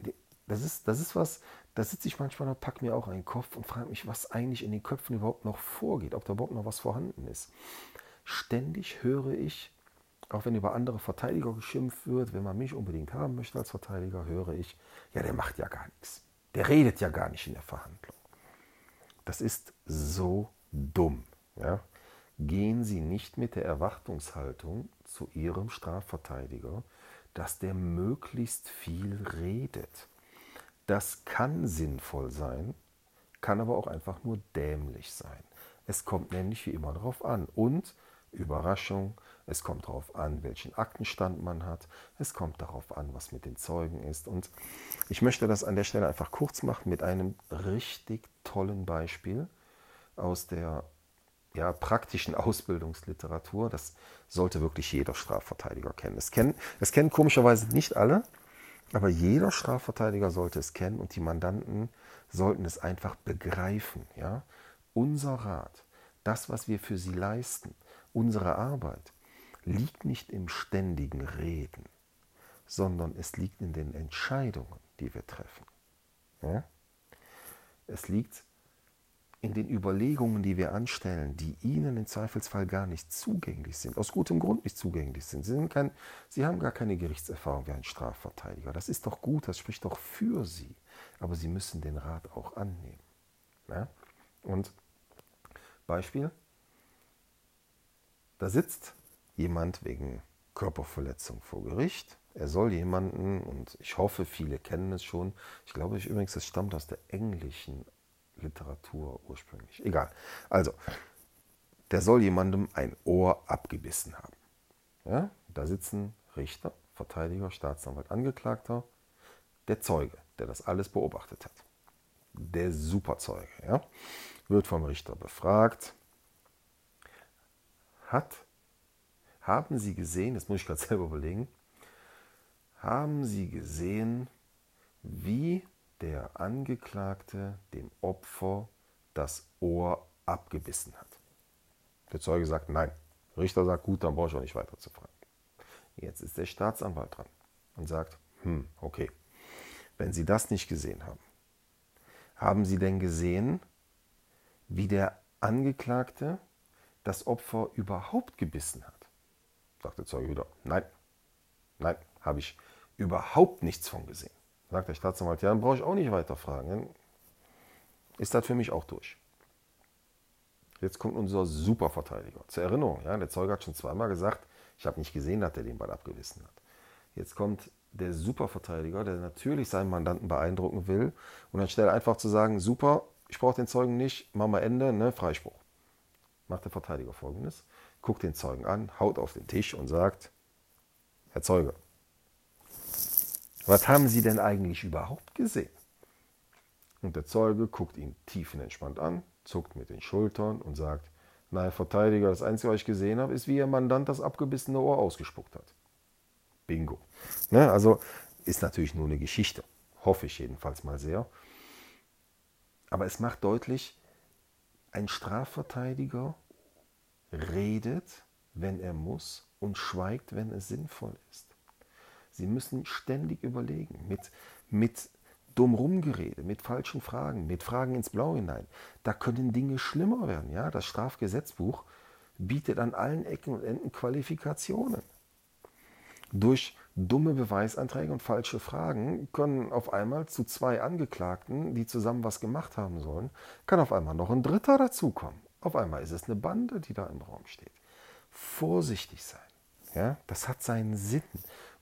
das ist, das ist was, da sitze ich manchmal und pack mir auch einen Kopf und frage mich, was eigentlich in den Köpfen überhaupt noch vorgeht, ob da überhaupt noch was vorhanden ist. Ständig höre ich, auch wenn über andere Verteidiger geschimpft wird, wenn man mich unbedingt haben möchte als Verteidiger, höre ich, ja, der macht ja gar nichts. Der redet ja gar nicht in der Verhandlung. Das ist so dumm. Ja? Gehen Sie nicht mit der Erwartungshaltung zu Ihrem Strafverteidiger, dass der möglichst viel redet. Das kann sinnvoll sein, kann aber auch einfach nur dämlich sein. Es kommt nämlich wie immer darauf an. Und Überraschung. Es kommt darauf an, welchen Aktenstand man hat. Es kommt darauf an, was mit den Zeugen ist. Und ich möchte das an der Stelle einfach kurz machen mit einem richtig tollen Beispiel aus der ja, praktischen Ausbildungsliteratur. Das sollte wirklich jeder Strafverteidiger kennen. Es kennen, es kennen komischerweise nicht alle, aber jeder Strafverteidiger sollte es kennen und die Mandanten sollten es einfach begreifen. Ja? Unser Rat, das, was wir für sie leisten, Unsere Arbeit liegt nicht im ständigen Reden, sondern es liegt in den Entscheidungen, die wir treffen. Ja? Es liegt in den Überlegungen, die wir anstellen, die Ihnen im Zweifelsfall gar nicht zugänglich sind, aus gutem Grund nicht zugänglich sind. Sie, sind kein, Sie haben gar keine Gerichtserfahrung wie ein Strafverteidiger. Das ist doch gut, das spricht doch für Sie. Aber Sie müssen den Rat auch annehmen. Ja? Und Beispiel, da sitzt jemand wegen Körperverletzung vor Gericht. Er soll jemanden, und ich hoffe, viele kennen es schon, ich glaube ich übrigens, es stammt aus der englischen Literatur ursprünglich. Egal. Also, der soll jemandem ein Ohr abgebissen haben. Ja? Da sitzen Richter, Verteidiger, Staatsanwalt, Angeklagter, der Zeuge, der das alles beobachtet hat. Der Superzeuge, ja? wird vom Richter befragt, hat, haben Sie gesehen, das muss ich gerade selber überlegen, haben Sie gesehen, wie der Angeklagte dem Opfer das Ohr abgebissen hat? Der Zeuge sagt nein. Der Richter sagt, gut, dann brauche ich auch nicht weiter zu fragen. Jetzt ist der Staatsanwalt dran und sagt, hm, okay, wenn Sie das nicht gesehen haben, haben Sie denn gesehen, wie der Angeklagte das Opfer überhaupt gebissen hat? Sagt der Zeuge wieder, nein, nein, habe ich überhaupt nichts von gesehen. Sagt der Staatsanwalt, ja, dann brauche ich auch nicht weiter fragen. Ist das für mich auch durch. Jetzt kommt unser Superverteidiger. Zur Erinnerung, ja, der Zeuge hat schon zweimal gesagt, ich habe nicht gesehen, dass er den Ball abgewissen hat. Jetzt kommt der Superverteidiger, der natürlich seinen Mandanten beeindrucken will und anstelle einfach zu sagen, super, ich brauche den Zeugen nicht, machen wir Ende, ne, Freispruch. Macht der Verteidiger folgendes, guckt den Zeugen an, haut auf den Tisch und sagt, Herr Zeuge, was haben Sie denn eigentlich überhaupt gesehen? Und der Zeuge guckt ihn tiefenentspannt an, zuckt mit den Schultern und sagt, na, Herr Verteidiger, das Einzige, was ich gesehen habe, ist, wie Ihr Mandant das abgebissene Ohr ausgespuckt hat. Bingo. Ne? Also ist natürlich nur eine Geschichte. Hoffe ich jedenfalls mal sehr. Aber es macht deutlich, ein Strafverteidiger redet, wenn er muss und schweigt, wenn es sinnvoll ist. Sie müssen ständig überlegen, mit, mit dumm rumgerede, mit falschen Fragen, mit Fragen ins Blau hinein. Da können Dinge schlimmer werden. Ja? Das Strafgesetzbuch bietet an allen Ecken und Enden Qualifikationen. Durch dumme Beweisanträge und falsche Fragen können auf einmal zu zwei Angeklagten, die zusammen was gemacht haben sollen, kann auf einmal noch ein Dritter dazukommen. Auf einmal ist es eine Bande, die da im Raum steht. Vorsichtig sein. Ja? Das hat seinen Sinn.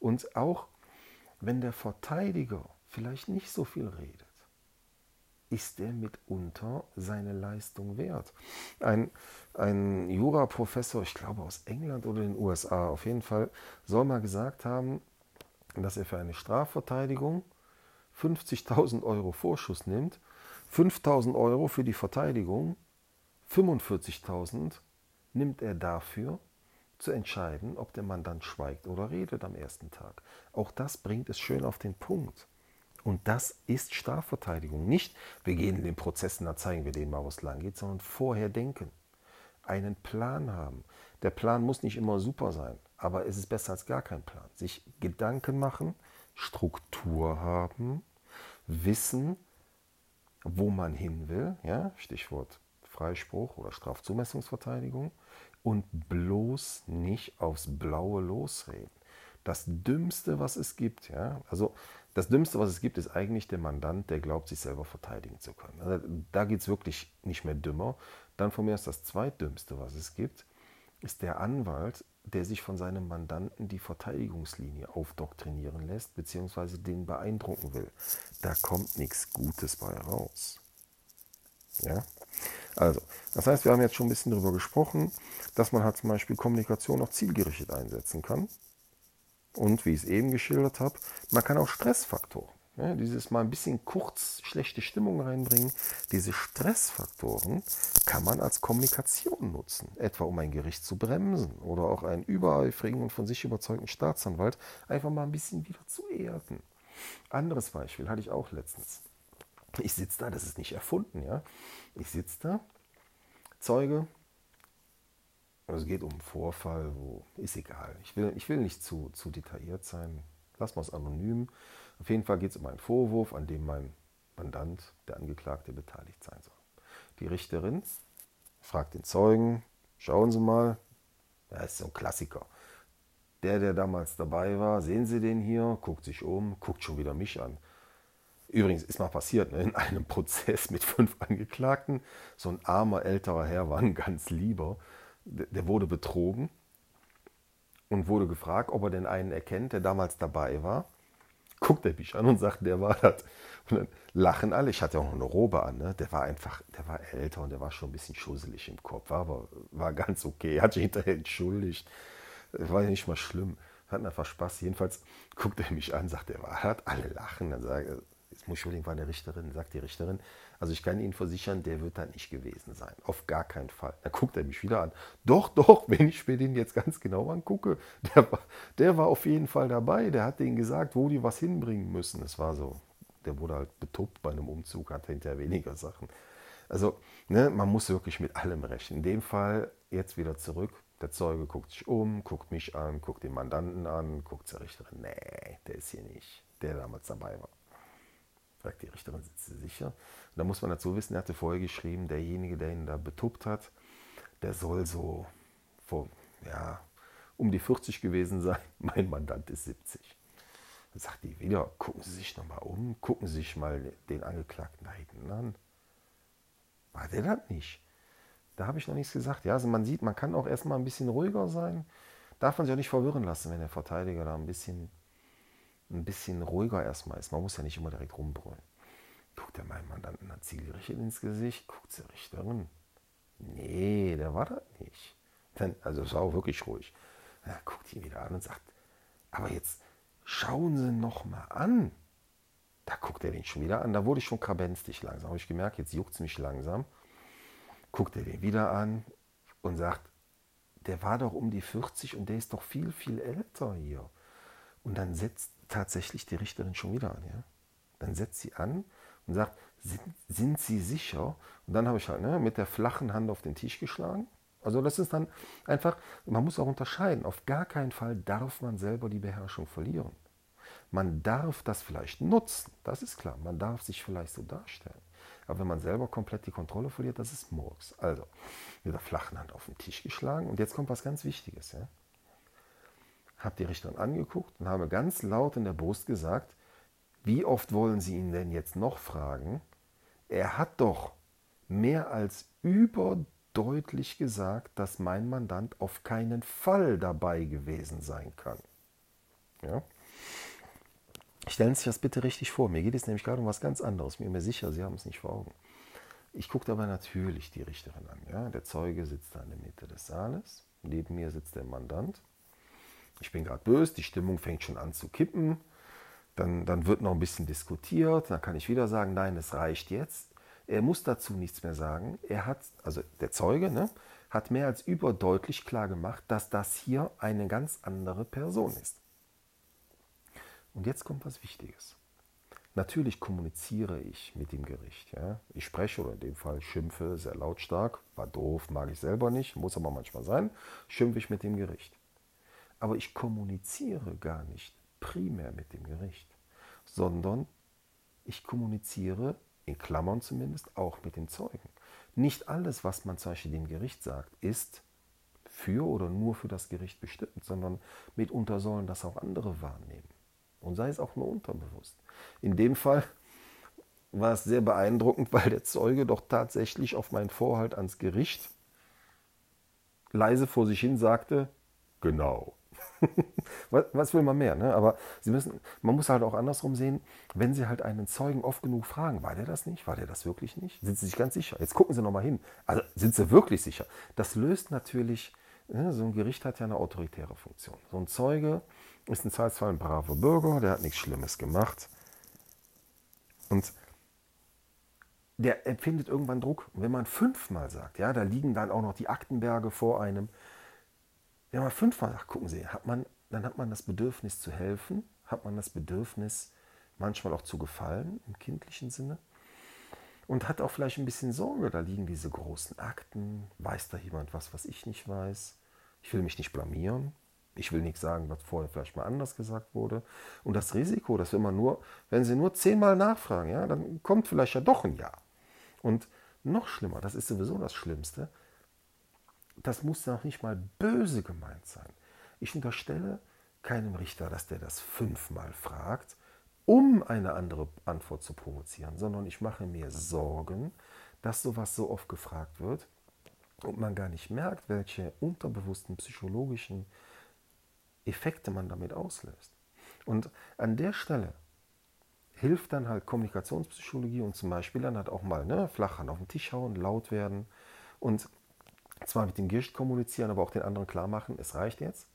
Und auch wenn der Verteidiger vielleicht nicht so viel redet, ist er mitunter seine Leistung wert. Ein, ein Juraprofessor, ich glaube aus England oder den USA, auf jeden Fall, soll mal gesagt haben, dass er für eine Strafverteidigung 50.000 Euro Vorschuss nimmt, 5.000 Euro für die Verteidigung, 45.000 nimmt er dafür, zu entscheiden, ob der Mandant schweigt oder redet am ersten Tag. Auch das bringt es schön auf den Punkt. Und das ist Strafverteidigung. Nicht, wir gehen in den Prozess und dann zeigen wir denen mal, wo es lang geht, sondern vorher denken. Einen Plan haben. Der Plan muss nicht immer super sein, aber es ist besser als gar kein Plan. Sich Gedanken machen, Struktur haben, wissen, wo man hin will, ja, Stichwort Freispruch oder Strafzumessungsverteidigung, und bloß nicht aufs Blaue losreden. Das Dümmste, was es gibt, ja, also das Dümmste, was es gibt, ist eigentlich der Mandant, der glaubt, sich selber verteidigen zu können. Also da geht es wirklich nicht mehr dümmer. Dann von mir ist das Zweitdümmste, was es gibt, ist der Anwalt, der sich von seinem Mandanten die Verteidigungslinie aufdoktrinieren lässt, beziehungsweise den beeindrucken will. Da kommt nichts Gutes bei raus. Ja? Also, das heißt, wir haben jetzt schon ein bisschen darüber gesprochen, dass man halt zum Beispiel Kommunikation auch zielgerichtet einsetzen kann. Und wie ich es eben geschildert habe, man kann auch Stressfaktoren, ja, dieses mal ein bisschen kurz schlechte Stimmung reinbringen, diese Stressfaktoren kann man als Kommunikation nutzen, etwa um ein Gericht zu bremsen oder auch einen übereifrigen und von sich überzeugten Staatsanwalt einfach mal ein bisschen wieder zu erden. Anderes Beispiel hatte ich auch letztens. Ich sitze da, das ist nicht erfunden, ja. Ich sitze da, Zeuge, es geht um einen Vorfall, wo ist egal. Ich will, ich will nicht zu, zu detailliert sein. Lass mal es anonym. Auf jeden Fall geht es um einen Vorwurf, an dem mein Mandant, der Angeklagte, beteiligt sein soll. Die Richterin fragt den Zeugen, schauen Sie mal, das ist so ein Klassiker. Der, der damals dabei war, sehen Sie den hier, guckt sich um, guckt schon wieder mich an. Übrigens ist mal passiert, ne, in einem Prozess mit fünf Angeklagten, so ein armer älterer Herr war ein ganz lieber, der wurde betrogen und wurde gefragt, ob er denn einen erkennt, der damals dabei war. Guckt er mich an und sagt, der war das. Und dann lachen alle. Ich hatte auch noch eine Robe an. Ne? Der war einfach, der war älter und der war schon ein bisschen schusselig im Kopf. Aber war ganz okay. Hat sich hinterher entschuldigt. War ja nicht mal schlimm. Hatten einfach Spaß. Jedenfalls guckt er mich an, sagt, der war das. Alle lachen. Dann sagt er, unbedingt war eine Richterin, sagt die Richterin, also ich kann Ihnen versichern, der wird da nicht gewesen sein. Auf gar keinen Fall. Da guckt er mich wieder an. Doch, doch, wenn ich mir den jetzt ganz genau angucke, der war, der war auf jeden Fall dabei. Der hat denen gesagt, wo die was hinbringen müssen. Es war so, der wurde halt betuppt bei einem Umzug, hatte hinterher weniger Sachen. Also, ne, man muss wirklich mit allem rechnen. In dem Fall jetzt wieder zurück. Der Zeuge guckt sich um, guckt mich an, guckt den Mandanten an, guckt zur Richterin. Nee, der ist hier nicht, der damals dabei war. Sagt die Richterin, sind Sie sicher? Und da muss man dazu wissen, er hatte vorher geschrieben, derjenige, der ihn da betuppt hat, der soll so vor, ja, um die 40 gewesen sein. Mein Mandant ist 70. Dann sagt die wieder, gucken Sie sich nochmal um, gucken Sie sich mal den Angeklagten da hinten an. War der das nicht? Da habe ich noch nichts gesagt. Ja, also man sieht, man kann auch erstmal ein bisschen ruhiger sein. Darf man sich auch nicht verwirren lassen, wenn der Verteidiger da ein bisschen ein bisschen ruhiger erstmal ist. Man muss ja nicht immer direkt rumbrüllen. Guckt der mein Mandanten dann zielgerichtet ins Gesicht, guckt die Richterin. Nee, der war das nicht. Dann, also es war auch wirklich ruhig. Dann guckt ihn wieder an und sagt, aber jetzt schauen Sie noch mal an. Da guckt er den schon wieder an. Da wurde ich schon krabenzig langsam. Habe ich gemerkt, jetzt juckt es mich langsam. Guckt er den wieder an und sagt, der war doch um die 40 und der ist doch viel, viel älter hier. Und dann setzt tatsächlich die Richterin schon wieder an. Ja? Dann setzt sie an und sagt, sind, sind Sie sicher? Und dann habe ich halt ne, mit der flachen Hand auf den Tisch geschlagen. Also das ist dann einfach, man muss auch unterscheiden, auf gar keinen Fall darf man selber die Beherrschung verlieren. Man darf das vielleicht nutzen, das ist klar, man darf sich vielleicht so darstellen. Aber wenn man selber komplett die Kontrolle verliert, das ist Murks. Also, mit der flachen Hand auf den Tisch geschlagen und jetzt kommt was ganz Wichtiges. Ja? Habe die Richterin angeguckt und habe ganz laut in der Brust gesagt, wie oft wollen Sie ihn denn jetzt noch fragen? Er hat doch mehr als überdeutlich gesagt, dass mein Mandant auf keinen Fall dabei gewesen sein kann. Ja? Stellen Sie sich das bitte richtig vor. Mir geht es nämlich gerade um was ganz anderes. Ich bin mir sicher, Sie haben es nicht vor Augen. Ich gucke aber natürlich die Richterin an. Ja? Der Zeuge sitzt da in der Mitte des Saales. Neben mir sitzt der Mandant. Ich bin gerade böse, die Stimmung fängt schon an zu kippen. Dann, dann wird noch ein bisschen diskutiert. Dann kann ich wieder sagen, nein, es reicht jetzt. Er muss dazu nichts mehr sagen. Er hat, also der Zeuge, ne, hat mehr als überdeutlich klar gemacht, dass das hier eine ganz andere Person ist. Und jetzt kommt was Wichtiges. Natürlich kommuniziere ich mit dem Gericht. Ja. Ich spreche oder in dem Fall schimpfe sehr lautstark. War doof, mag ich selber nicht, muss aber manchmal sein. Schimpfe ich mit dem Gericht. Aber ich kommuniziere gar nicht primär mit dem Gericht, sondern ich kommuniziere, in Klammern zumindest, auch mit den Zeugen. Nicht alles, was man zum Beispiel dem Gericht sagt, ist für oder nur für das Gericht bestimmt, sondern mitunter sollen das auch andere wahrnehmen. Und sei es auch nur unterbewusst. In dem Fall war es sehr beeindruckend, weil der Zeuge doch tatsächlich auf meinen Vorhalt ans Gericht leise vor sich hin sagte, genau. was, was, will man mehr? Ne? Aber Sie müssen, man muss halt auch andersrum sehen, wenn Sie halt einen Zeugen oft genug fragen, war der das nicht? War der das wirklich nicht? Sind Sie sich ganz sicher? Jetzt gucken Sie nochmal hin. Also sind Sie wirklich sicher? Das löst natürlich, ne, so ein Gericht hat ja eine autoritäre Funktion. So ein Zeuge ist im Zweifelsfall ein braver Bürger, der hat nichts Schlimmes gemacht. Und der empfindet irgendwann Druck. Und wenn man fünfmal sagt, ja, da liegen dann auch noch die Aktenberge vor einem. Wenn man fünfmal sagt, gucken Sie, hat man, dann hat man das Bedürfnis zu helfen, hat man das Bedürfnis manchmal auch zu gefallen im kindlichen Sinne und hat auch vielleicht ein bisschen Sorge, da liegen diese großen Akten, weiß da jemand was, was ich nicht weiß, ich will mich nicht blamieren, ich will nichts sagen, was vorher vielleicht mal anders gesagt wurde. Und das Risiko, dass wenn man nur, wenn Sie nur zehnmal nachfragen, ja, dann kommt vielleicht ja doch ein Ja. Und noch schlimmer, das ist sowieso das Schlimmste, das muss noch nicht mal böse gemeint sein. Ich unterstelle keinem Richter, dass der das fünfmal fragt, um eine andere Antwort zu provozieren, sondern ich mache mir Sorgen, dass sowas so oft gefragt wird und man gar nicht merkt, welche unterbewussten psychologischen Effekte man damit auslöst. Und an der Stelle hilft dann halt Kommunikationspsychologie und zum Beispiel dann halt auch mal ne, flach auf den Tisch hauen, laut werden und zwar mit dem Gericht kommunizieren, aber auch den anderen klar machen, es reicht jetzt.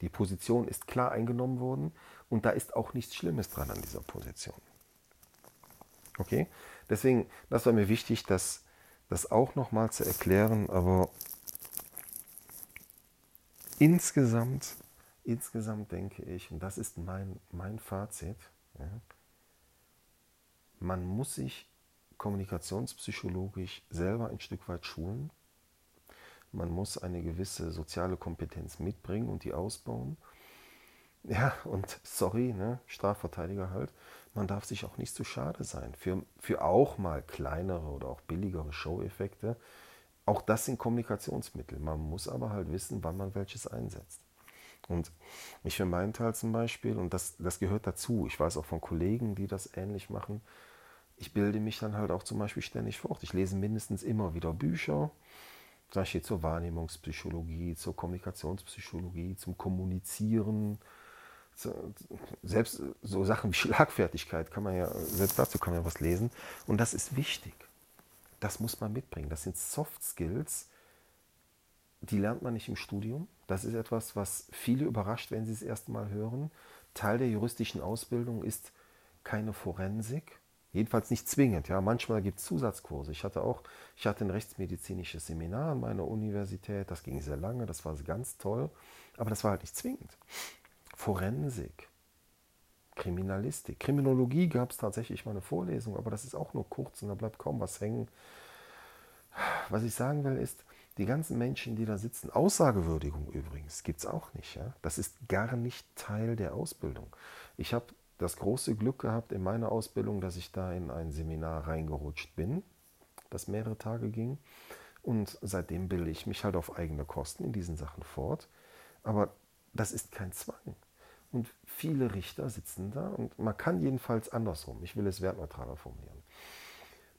Die Position ist klar eingenommen worden und da ist auch nichts Schlimmes dran an dieser Position. Okay? Deswegen, das war mir wichtig, das, das auch nochmal zu erklären, aber insgesamt insgesamt denke ich, und das ist mein, mein Fazit, ja, man muss sich kommunikationspsychologisch selber ein Stück weit schulen. Man muss eine gewisse soziale Kompetenz mitbringen und die ausbauen. Ja, und sorry, ne, Strafverteidiger halt, man darf sich auch nicht zu schade sein für, für auch mal kleinere oder auch billigere Show-Effekte. Auch das sind Kommunikationsmittel. Man muss aber halt wissen, wann man welches einsetzt. Und ich für meinen Teil zum Beispiel, und das, das gehört dazu, ich weiß auch von Kollegen, die das ähnlich machen, ich bilde mich dann halt auch zum Beispiel ständig fort. Ich lese mindestens immer wieder Bücher, zum Beispiel zur Wahrnehmungspsychologie, zur Kommunikationspsychologie, zum Kommunizieren, selbst so Sachen wie Schlagfertigkeit kann man ja, selbst dazu kann man ja was lesen. Und das ist wichtig. Das muss man mitbringen. Das sind Soft Skills, die lernt man nicht im Studium. Das ist etwas, was viele überrascht, wenn sie es erst mal hören. Teil der juristischen Ausbildung ist keine Forensik, jedenfalls nicht zwingend. Ja, manchmal gibt es Zusatzkurse. Ich hatte auch, ich hatte ein rechtsmedizinisches Seminar an meiner Universität. Das ging sehr lange, das war ganz toll, aber das war halt nicht zwingend. Forensik, Kriminalistik, Kriminologie gab es tatsächlich mal eine Vorlesung, aber das ist auch nur kurz und da bleibt kaum was hängen. Was ich sagen will ist, die ganzen Menschen, die da sitzen, Aussagewürdigung übrigens, gibt es auch nicht. Ja? Das ist gar nicht Teil der Ausbildung. Ich habe das große Glück gehabt in meiner Ausbildung, dass ich da in ein Seminar reingerutscht bin, das mehrere Tage ging. Und seitdem bilde ich mich halt auf eigene Kosten in diesen Sachen fort. Aber das ist kein Zwang. Und viele Richter sitzen da und man kann jedenfalls andersrum, ich will es wertneutraler formulieren,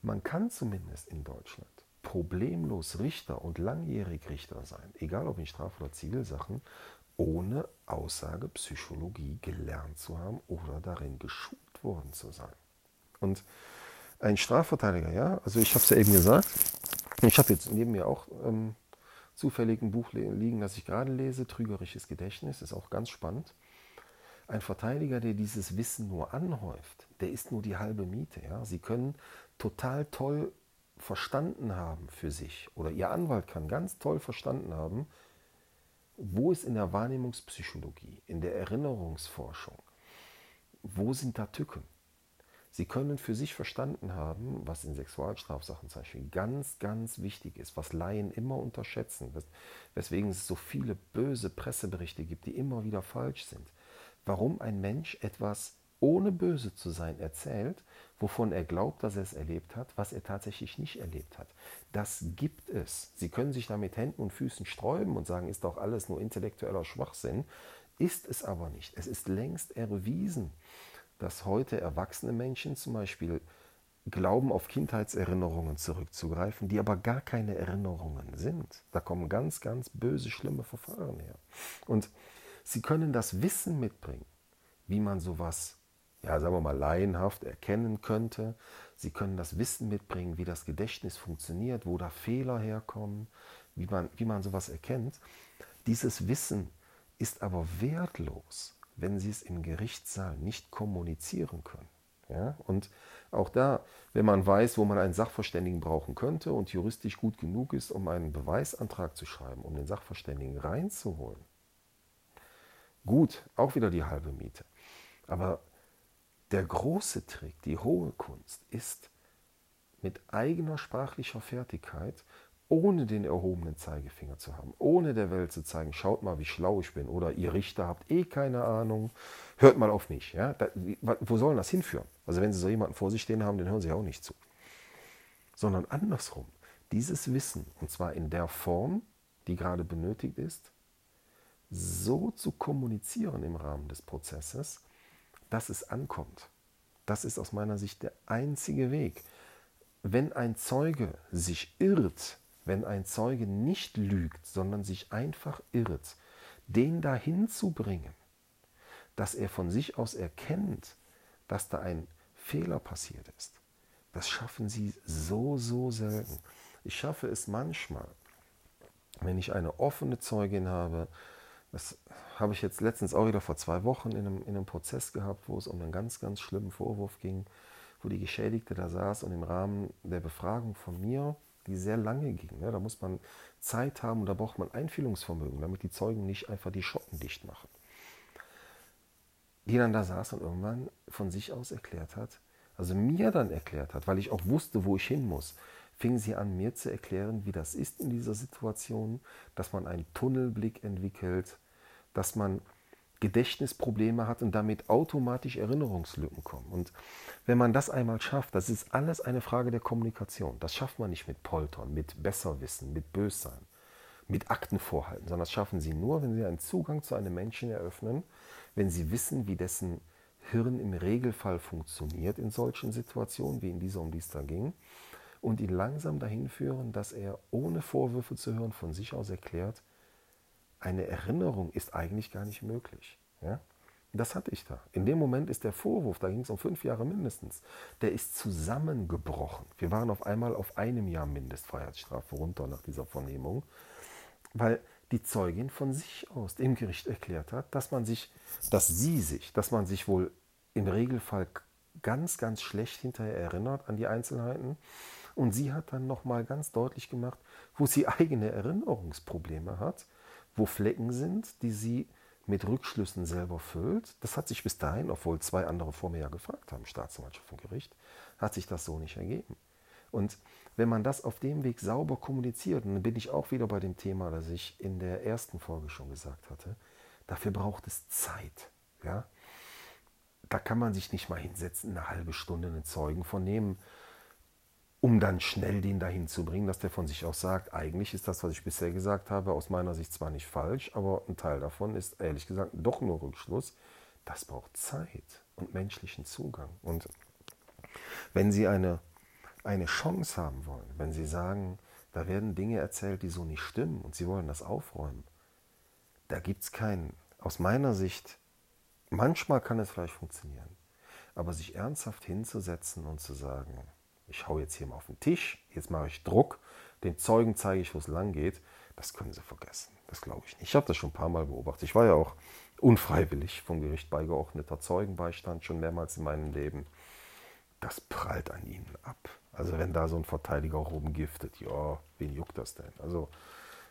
man kann zumindest in Deutschland problemlos Richter und langjährig Richter sein, egal ob in Straf- oder Zivilsachen, ohne Aussagepsychologie gelernt zu haben oder darin geschult worden zu sein. Und ein Strafverteidiger, ja, also ich habe es ja eben gesagt, ich habe jetzt neben mir auch ähm, zufällig ein Buch liegen, das ich gerade lese, Trügerisches Gedächtnis, ist auch ganz spannend. Ein Verteidiger, der dieses Wissen nur anhäuft, der ist nur die halbe Miete. Ja? Sie können total toll verstanden haben für sich, oder Ihr Anwalt kann ganz toll verstanden haben, wo ist in der Wahrnehmungspsychologie, in der Erinnerungsforschung, wo sind da Tücken? Sie können für sich verstanden haben, was in Sexualstrafsachen zum Beispiel ganz, ganz wichtig ist, was Laien immer unterschätzen, weswegen es so viele böse Presseberichte gibt, die immer wieder falsch sind. Warum ein Mensch etwas ohne böse zu sein erzählt, wovon er glaubt, dass er es erlebt hat, was er tatsächlich nicht erlebt hat. Das gibt es. Sie können sich da mit Händen und Füßen sträuben und sagen, ist doch alles nur intellektueller Schwachsinn. Ist es aber nicht. Es ist längst erwiesen dass heute erwachsene Menschen zum Beispiel glauben, auf Kindheitserinnerungen zurückzugreifen, die aber gar keine Erinnerungen sind. Da kommen ganz, ganz böse, schlimme Verfahren her. Und sie können das Wissen mitbringen, wie man sowas, ja, sagen wir mal, laienhaft erkennen könnte. Sie können das Wissen mitbringen, wie das Gedächtnis funktioniert, wo da Fehler herkommen, wie man, wie man sowas erkennt. Dieses Wissen ist aber wertlos, wenn sie es im Gerichtssaal nicht kommunizieren können. Ja? Und auch da, wenn man weiß, wo man einen Sachverständigen brauchen könnte und juristisch gut genug ist, um einen Beweisantrag zu schreiben, um den Sachverständigen reinzuholen, gut, auch wieder die halbe Miete. Aber der große Trick, die hohe Kunst ist, mit eigener sprachlicher Fertigkeit ohne den erhobenen Zeigefinger zu haben, ohne der Welt zu zeigen, schaut mal, wie schlau ich bin oder ihr Richter habt eh keine Ahnung, hört mal auf mich. Ja? Da, wo soll das hinführen? Also wenn Sie so jemanden vor sich stehen haben, den hören Sie auch nicht zu. Sondern andersrum, dieses Wissen, und zwar in der Form, die gerade benötigt ist, so zu kommunizieren im Rahmen des Prozesses, dass es ankommt. Das ist aus meiner Sicht der einzige Weg. Wenn ein Zeuge sich irrt, wenn ein Zeuge nicht lügt, sondern sich einfach irrt, den dahin zu bringen, dass er von sich aus erkennt, dass da ein Fehler passiert ist, das schaffen sie so, so selten. Ich schaffe es manchmal, wenn ich eine offene Zeugin habe, das habe ich jetzt letztens auch wieder vor zwei Wochen in einem, in einem Prozess gehabt, wo es um einen ganz, ganz schlimmen Vorwurf ging, wo die Geschädigte da saß und im Rahmen der Befragung von mir die sehr lange ging. Ne? Da muss man Zeit haben und da braucht man Einfühlungsvermögen, damit die Zeugen nicht einfach die Schotten dicht machen. Die dann da saß und irgendwann von sich aus erklärt hat, also mir dann erklärt hat, weil ich auch wusste, wo ich hin muss, fing sie an, mir zu erklären, wie das ist in dieser Situation, dass man einen Tunnelblick entwickelt, dass man Gedächtnisprobleme hat und damit automatisch Erinnerungslücken kommen. Und wenn man das einmal schafft, das ist alles eine Frage der Kommunikation. Das schafft man nicht mit Poltern, mit Besserwissen, mit Bössein, mit Akten vorhalten, sondern das schaffen sie nur, wenn sie einen Zugang zu einem Menschen eröffnen, wenn sie wissen, wie dessen Hirn im Regelfall funktioniert in solchen Situationen, wie in dieser, um die es da ging, und ihn langsam dahin führen, dass er ohne Vorwürfe zu hören von sich aus erklärt, eine Erinnerung ist eigentlich gar nicht möglich. Ja? Das hatte ich da. In dem Moment ist der Vorwurf, da ging es um fünf Jahre mindestens, der ist zusammengebrochen. Wir waren auf einmal auf einem Jahr Mindestfreiheitsstrafe runter nach dieser Vernehmung, weil die Zeugin von sich aus dem Gericht erklärt hat, dass man sich, dass sie sich, dass man sich wohl im Regelfall ganz, ganz schlecht hinterher erinnert an die Einzelheiten. Und sie hat dann nochmal ganz deutlich gemacht, wo sie eigene Erinnerungsprobleme hat, wo Flecken sind, die sie mit Rückschlüssen selber füllt. Das hat sich bis dahin, obwohl zwei andere vor mir ja gefragt haben, Staatsanwaltschaft und Gericht, hat sich das so nicht ergeben. Und wenn man das auf dem Weg sauber kommuniziert, dann bin ich auch wieder bei dem Thema, das ich in der ersten Folge schon gesagt hatte, dafür braucht es Zeit. Ja? Da kann man sich nicht mal hinsetzen, eine halbe Stunde einen Zeugen vernehmen, um dann schnell den dahin zu bringen, dass der von sich aus sagt, eigentlich ist das, was ich bisher gesagt habe, aus meiner Sicht zwar nicht falsch, aber ein Teil davon ist ehrlich gesagt doch nur Rückschluss. Das braucht Zeit und menschlichen Zugang. Und wenn Sie eine, eine Chance haben wollen, wenn Sie sagen, da werden Dinge erzählt, die so nicht stimmen und Sie wollen das aufräumen, da gibt es keinen, aus meiner Sicht, manchmal kann es vielleicht funktionieren, aber sich ernsthaft hinzusetzen und zu sagen, ich hau jetzt hier mal auf den Tisch, jetzt mache ich Druck, den Zeugen zeige ich, wo es lang geht, das können sie vergessen. Das glaube ich nicht. Ich habe das schon ein paar Mal beobachtet. Ich war ja auch unfreiwillig vom Gericht beigeordneter Zeugenbeistand schon mehrmals in meinem Leben. Das prallt an ihnen ab. Also wenn da so ein Verteidiger rumgiftet, ja, wen juckt das denn? Also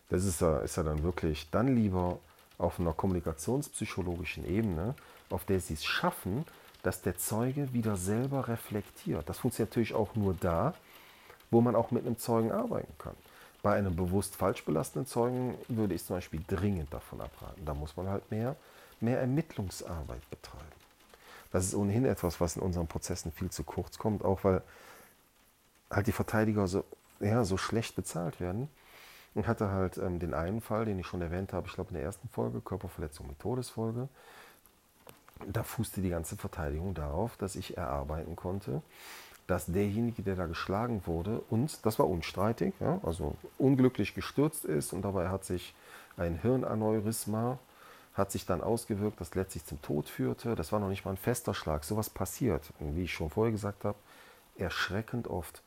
das ist ja, ist ja dann wirklich dann lieber auf einer kommunikationspsychologischen Ebene, auf der sie es schaffen, dass der Zeuge wieder selber reflektiert. Das funktioniert natürlich auch nur da, wo man auch mit einem Zeugen arbeiten kann. Bei einem bewusst falsch belastenden Zeugen würde ich zum Beispiel dringend davon abraten. Da muss man halt mehr, mehr Ermittlungsarbeit betreiben. Das ist ohnehin etwas, was in unseren Prozessen viel zu kurz kommt, auch weil halt die Verteidiger so, ja, so schlecht bezahlt werden. Ich hatte halt ähm, den einen Fall, den ich schon erwähnt habe, ich glaube in der ersten Folge, Körperverletzung mit Todesfolge da fußte die ganze Verteidigung darauf, dass ich erarbeiten konnte, dass derjenige, der da geschlagen wurde, und das war unstreitig, ja, also unglücklich gestürzt ist und dabei hat sich ein Hirnaneurysma hat sich dann ausgewirkt, das letztlich zum Tod führte. Das war noch nicht mal ein fester Schlag. Sowas passiert, wie ich schon vorher gesagt habe, erschreckend oft.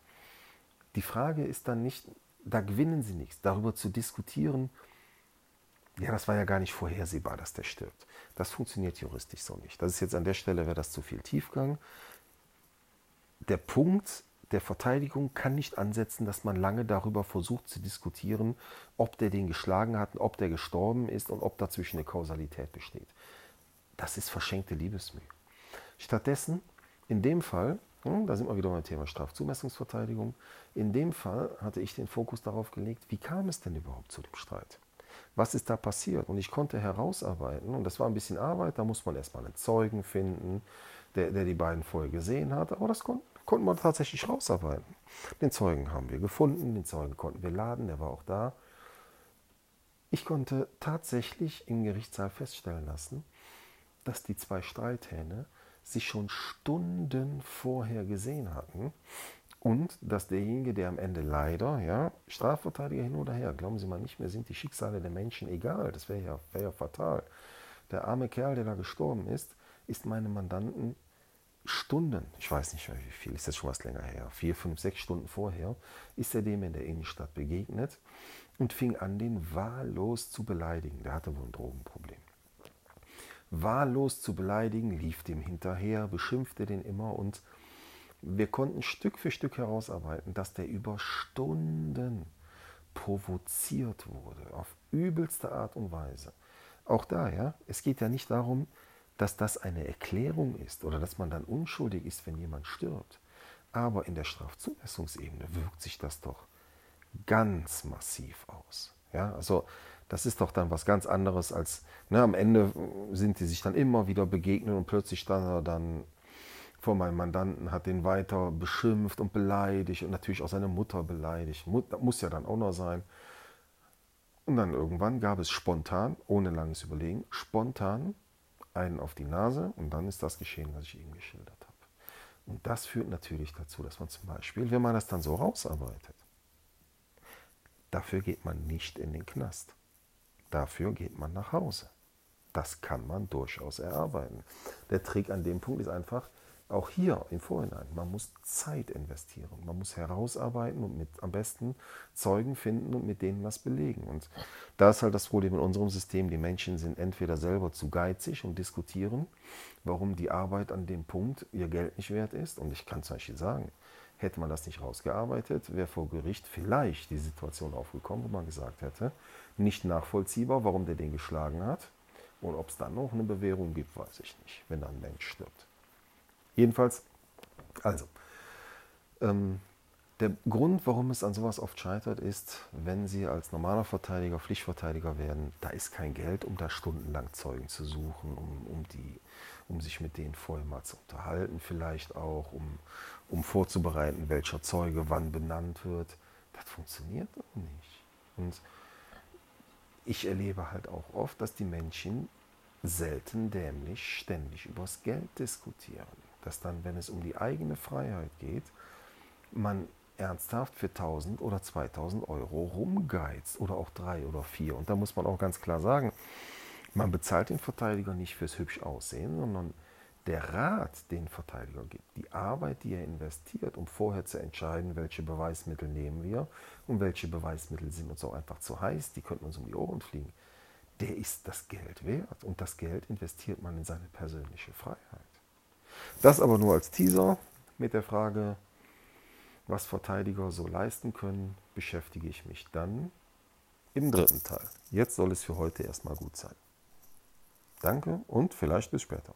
Die Frage ist dann nicht, da gewinnen Sie nichts, darüber zu diskutieren, ja, das war ja gar nicht vorhersehbar, dass der stirbt. Das funktioniert juristisch so nicht. Das ist jetzt an der Stelle, wäre das zu viel Tiefgang. Der Punkt der Verteidigung kann nicht ansetzen, dass man lange darüber versucht zu diskutieren, ob der den geschlagen hat, ob der gestorben ist und ob dazwischen eine Kausalität besteht. Das ist verschenkte Liebesmühe. Stattdessen, in dem Fall, hm, da sind wir wieder beim Thema Strafzumessungsverteidigung, in dem Fall hatte ich den Fokus darauf gelegt, wie kam es denn überhaupt zu dem Streit? Was ist da passiert? Und ich konnte herausarbeiten, und das war ein bisschen Arbeit, da muss man erstmal einen Zeugen finden, der, der die beiden vorher gesehen hat, aber das kon konnte man tatsächlich rausarbeiten. Den Zeugen haben wir gefunden, den Zeugen konnten wir laden, der war auch da. Ich konnte tatsächlich im Gerichtssaal feststellen lassen, dass die zwei Streithähne sich schon Stunden vorher gesehen hatten und dass derjenige, der am Ende leider, ja, Strafverteidiger hin oder her, glauben Sie mal nicht mehr, sind die Schicksale der Menschen egal. Das wäre ja, wär ja fatal. Der arme Kerl, der da gestorben ist, ist meinem Mandanten Stunden, ich weiß nicht wie viel, ist das schon was länger her, vier, fünf, sechs Stunden vorher, ist er dem in der Innenstadt begegnet und fing an, den wahllos zu beleidigen. Der hatte wohl ein Drogenproblem. Wahllos zu beleidigen, lief dem hinterher, beschimpfte den immer und wir konnten Stück für Stück herausarbeiten, dass der über Stunden provoziert wurde, auf übelste Art und Weise. Auch da, ja, es geht ja nicht darum, dass das eine Erklärung ist oder dass man dann unschuldig ist, wenn jemand stirbt. Aber in der Strafzumessungsebene wirkt sich das doch ganz massiv aus. Ja, also das ist doch dann was ganz anderes als ne, am Ende sind die sich dann immer wieder begegnet und plötzlich stand dann vor meinem Mandanten, hat den weiter beschimpft und beleidigt und natürlich auch seine Mutter beleidigt. Muss ja dann auch noch sein. Und dann irgendwann gab es spontan, ohne langes Überlegen, spontan einen auf die Nase und dann ist das geschehen, was ich eben geschildert habe. Und das führt natürlich dazu, dass man zum Beispiel, wenn man das dann so rausarbeitet, dafür geht man nicht in den Knast. Dafür geht man nach Hause. Das kann man durchaus erarbeiten. Der Trick an dem Punkt ist einfach, auch hier im Vorhinein, man muss Zeit investieren. Man muss herausarbeiten und mit am besten Zeugen finden und mit denen was belegen. Und da ist halt das Problem in unserem System. Die Menschen sind entweder selber zu geizig und diskutieren, warum die Arbeit an dem Punkt ihr Geld nicht wert ist. Und ich kann zum Beispiel sagen, hätte man das nicht rausgearbeitet, wäre vor Gericht vielleicht die Situation aufgekommen, wo man gesagt hätte, nicht nachvollziehbar, warum der den geschlagen hat. Und ob es dann noch eine Bewährung gibt, weiß ich nicht, wenn ein Mensch stirbt. Jedenfalls, also, ähm, der Grund, warum es an sowas oft scheitert, ist, wenn Sie als normaler Verteidiger Pflichtverteidiger werden, da ist kein Geld, um da stundenlang Zeugen zu suchen, um, um, die, um sich mit denen vorher mal zu unterhalten, vielleicht auch, um, um vorzubereiten, welcher Zeuge wann benannt wird. Das funktioniert nicht. Und ich erlebe halt auch oft, dass die Menschen selten dämlich ständig übers Geld diskutieren dass dann, wenn es um die eigene Freiheit geht, man ernsthaft für 1000 oder 2000 Euro rumgeizt oder auch drei oder vier. Und da muss man auch ganz klar sagen, man bezahlt den Verteidiger nicht fürs hübsch Aussehen, sondern der Rat, den Verteidiger gibt, die Arbeit, die er investiert, um vorher zu entscheiden, welche Beweismittel nehmen wir und welche Beweismittel sind uns auch einfach zu heiß, die könnten uns um die Ohren fliegen, der ist das Geld wert. Und das Geld investiert man in seine persönliche Freiheit. Das aber nur als Teaser mit der Frage, was Verteidiger so leisten können, beschäftige ich mich dann im dritten Teil. Jetzt soll es für heute erstmal gut sein. Danke und vielleicht bis später.